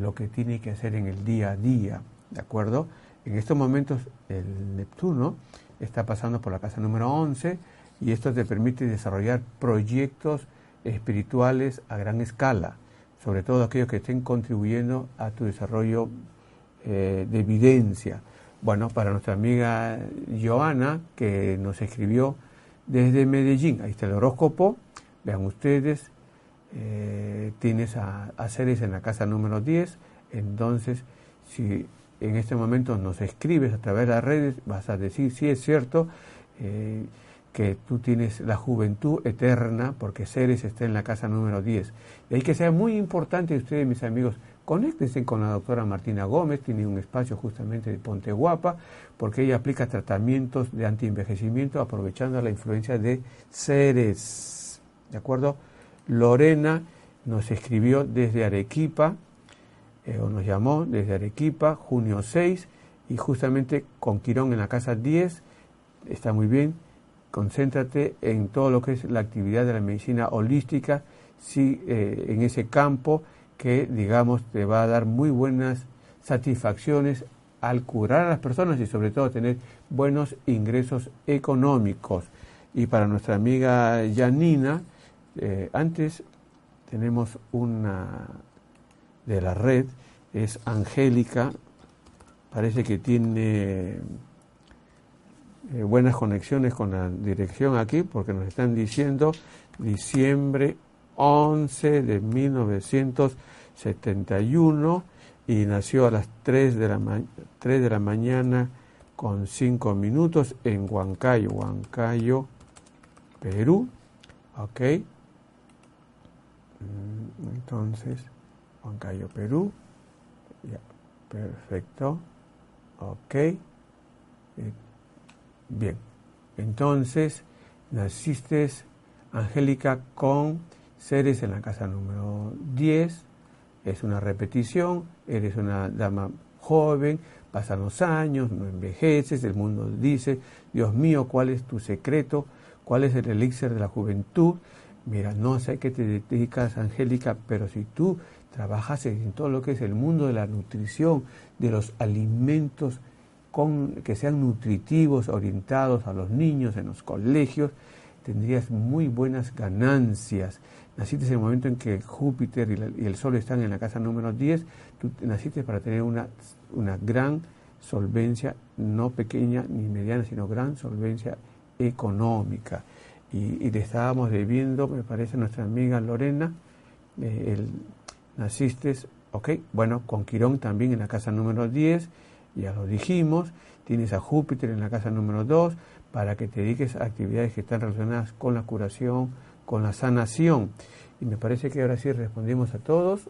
lo que tiene que hacer en el día a día, ¿de acuerdo? En estos momentos el Neptuno está pasando por la casa número 11 y esto te permite desarrollar proyectos espirituales a gran escala, sobre todo aquellos que estén contribuyendo a tu desarrollo eh, de evidencia. Bueno, para nuestra amiga Joana, que nos escribió desde Medellín, ahí está el horóscopo, Vean ustedes, eh, tienes a, a Ceres en la casa número 10, entonces si en este momento nos escribes a través de las redes, vas a decir si es cierto eh, que tú tienes la juventud eterna, porque Ceres está en la casa número 10. Y hay que ser muy importante ustedes, mis amigos, conéctense con la doctora Martina Gómez, tiene un espacio justamente de Ponte Guapa, porque ella aplica tratamientos de antienvejecimiento aprovechando la influencia de Ceres. ¿De acuerdo? Lorena nos escribió desde Arequipa, eh, o nos llamó desde Arequipa, junio 6, y justamente con Quirón en la casa 10, está muy bien, concéntrate en todo lo que es la actividad de la medicina holística, sí, eh, en ese campo que, digamos, te va a dar muy buenas satisfacciones al curar a las personas y sobre todo tener buenos ingresos económicos. Y para nuestra amiga Janina, eh, antes tenemos una de la red, es Angélica, parece que tiene eh, buenas conexiones con la dirección aquí, porque nos están diciendo diciembre 11 de 1971 y nació a las 3 de la, 3 de la mañana con 5 minutos en Huancayo, Huancayo, Perú. ¿Ok? Mm, entonces, Huancayo, Perú. Ya, perfecto. Ok. Eh, bien. Entonces, naciste, Angélica, con seres en la casa número 10. Es una repetición. Eres una dama joven. Pasan los años, no envejeces. El mundo dice, Dios mío, ¿cuál es tu secreto? ¿Cuál es el elixir de la juventud? Mira, no sé qué te dedicas, Angélica, pero si tú trabajas en todo lo que es el mundo de la nutrición, de los alimentos con, que sean nutritivos, orientados a los niños en los colegios, tendrías muy buenas ganancias. Naciste en el momento en que Júpiter y, el Sol están en la casa número 10, tú naciste para tener una, una gran solvencia, no pequeña ni mediana, sino gran solvencia económica y, le estábamos debiendo, me parece, a nuestra amiga Lorena, eh, naciste, ok, bueno, con Quirón también en la casa número 10, ya lo dijimos, tienes a Júpiter en la casa número 2, para que te dediques a actividades que están relacionadas con la curación, con la sanación. Y me parece que ahora sí respondimos a todos.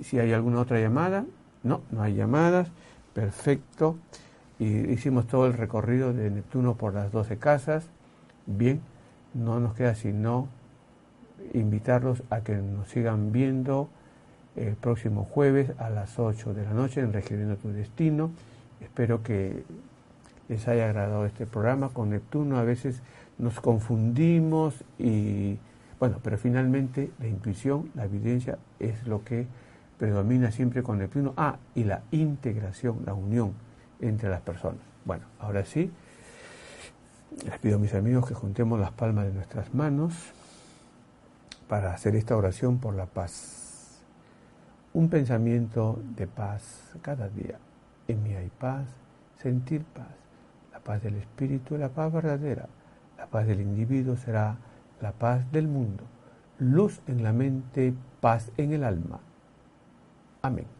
si hay alguna otra llamada, no, no hay llamadas, perfecto. Y hicimos todo el recorrido de Neptuno por las 12 casas. Bien, no nos queda sino invitarlos a que nos sigan viendo el próximo jueves a las 8 de la noche en Regiendo tu Destino. Espero que les haya agradado este programa. Con Neptuno a veces nos confundimos y bueno, pero finalmente la intuición, la evidencia es lo que predomina siempre con Neptuno. Ah, y la integración, la unión entre las personas. Bueno, ahora sí, les pido a mis amigos que juntemos las palmas de nuestras manos para hacer esta oración por la paz. Un pensamiento de paz cada día. En mí hay paz, sentir paz paz del espíritu, la paz verdadera. La paz del individuo será la paz del mundo. Luz en la mente, paz en el alma. Amén.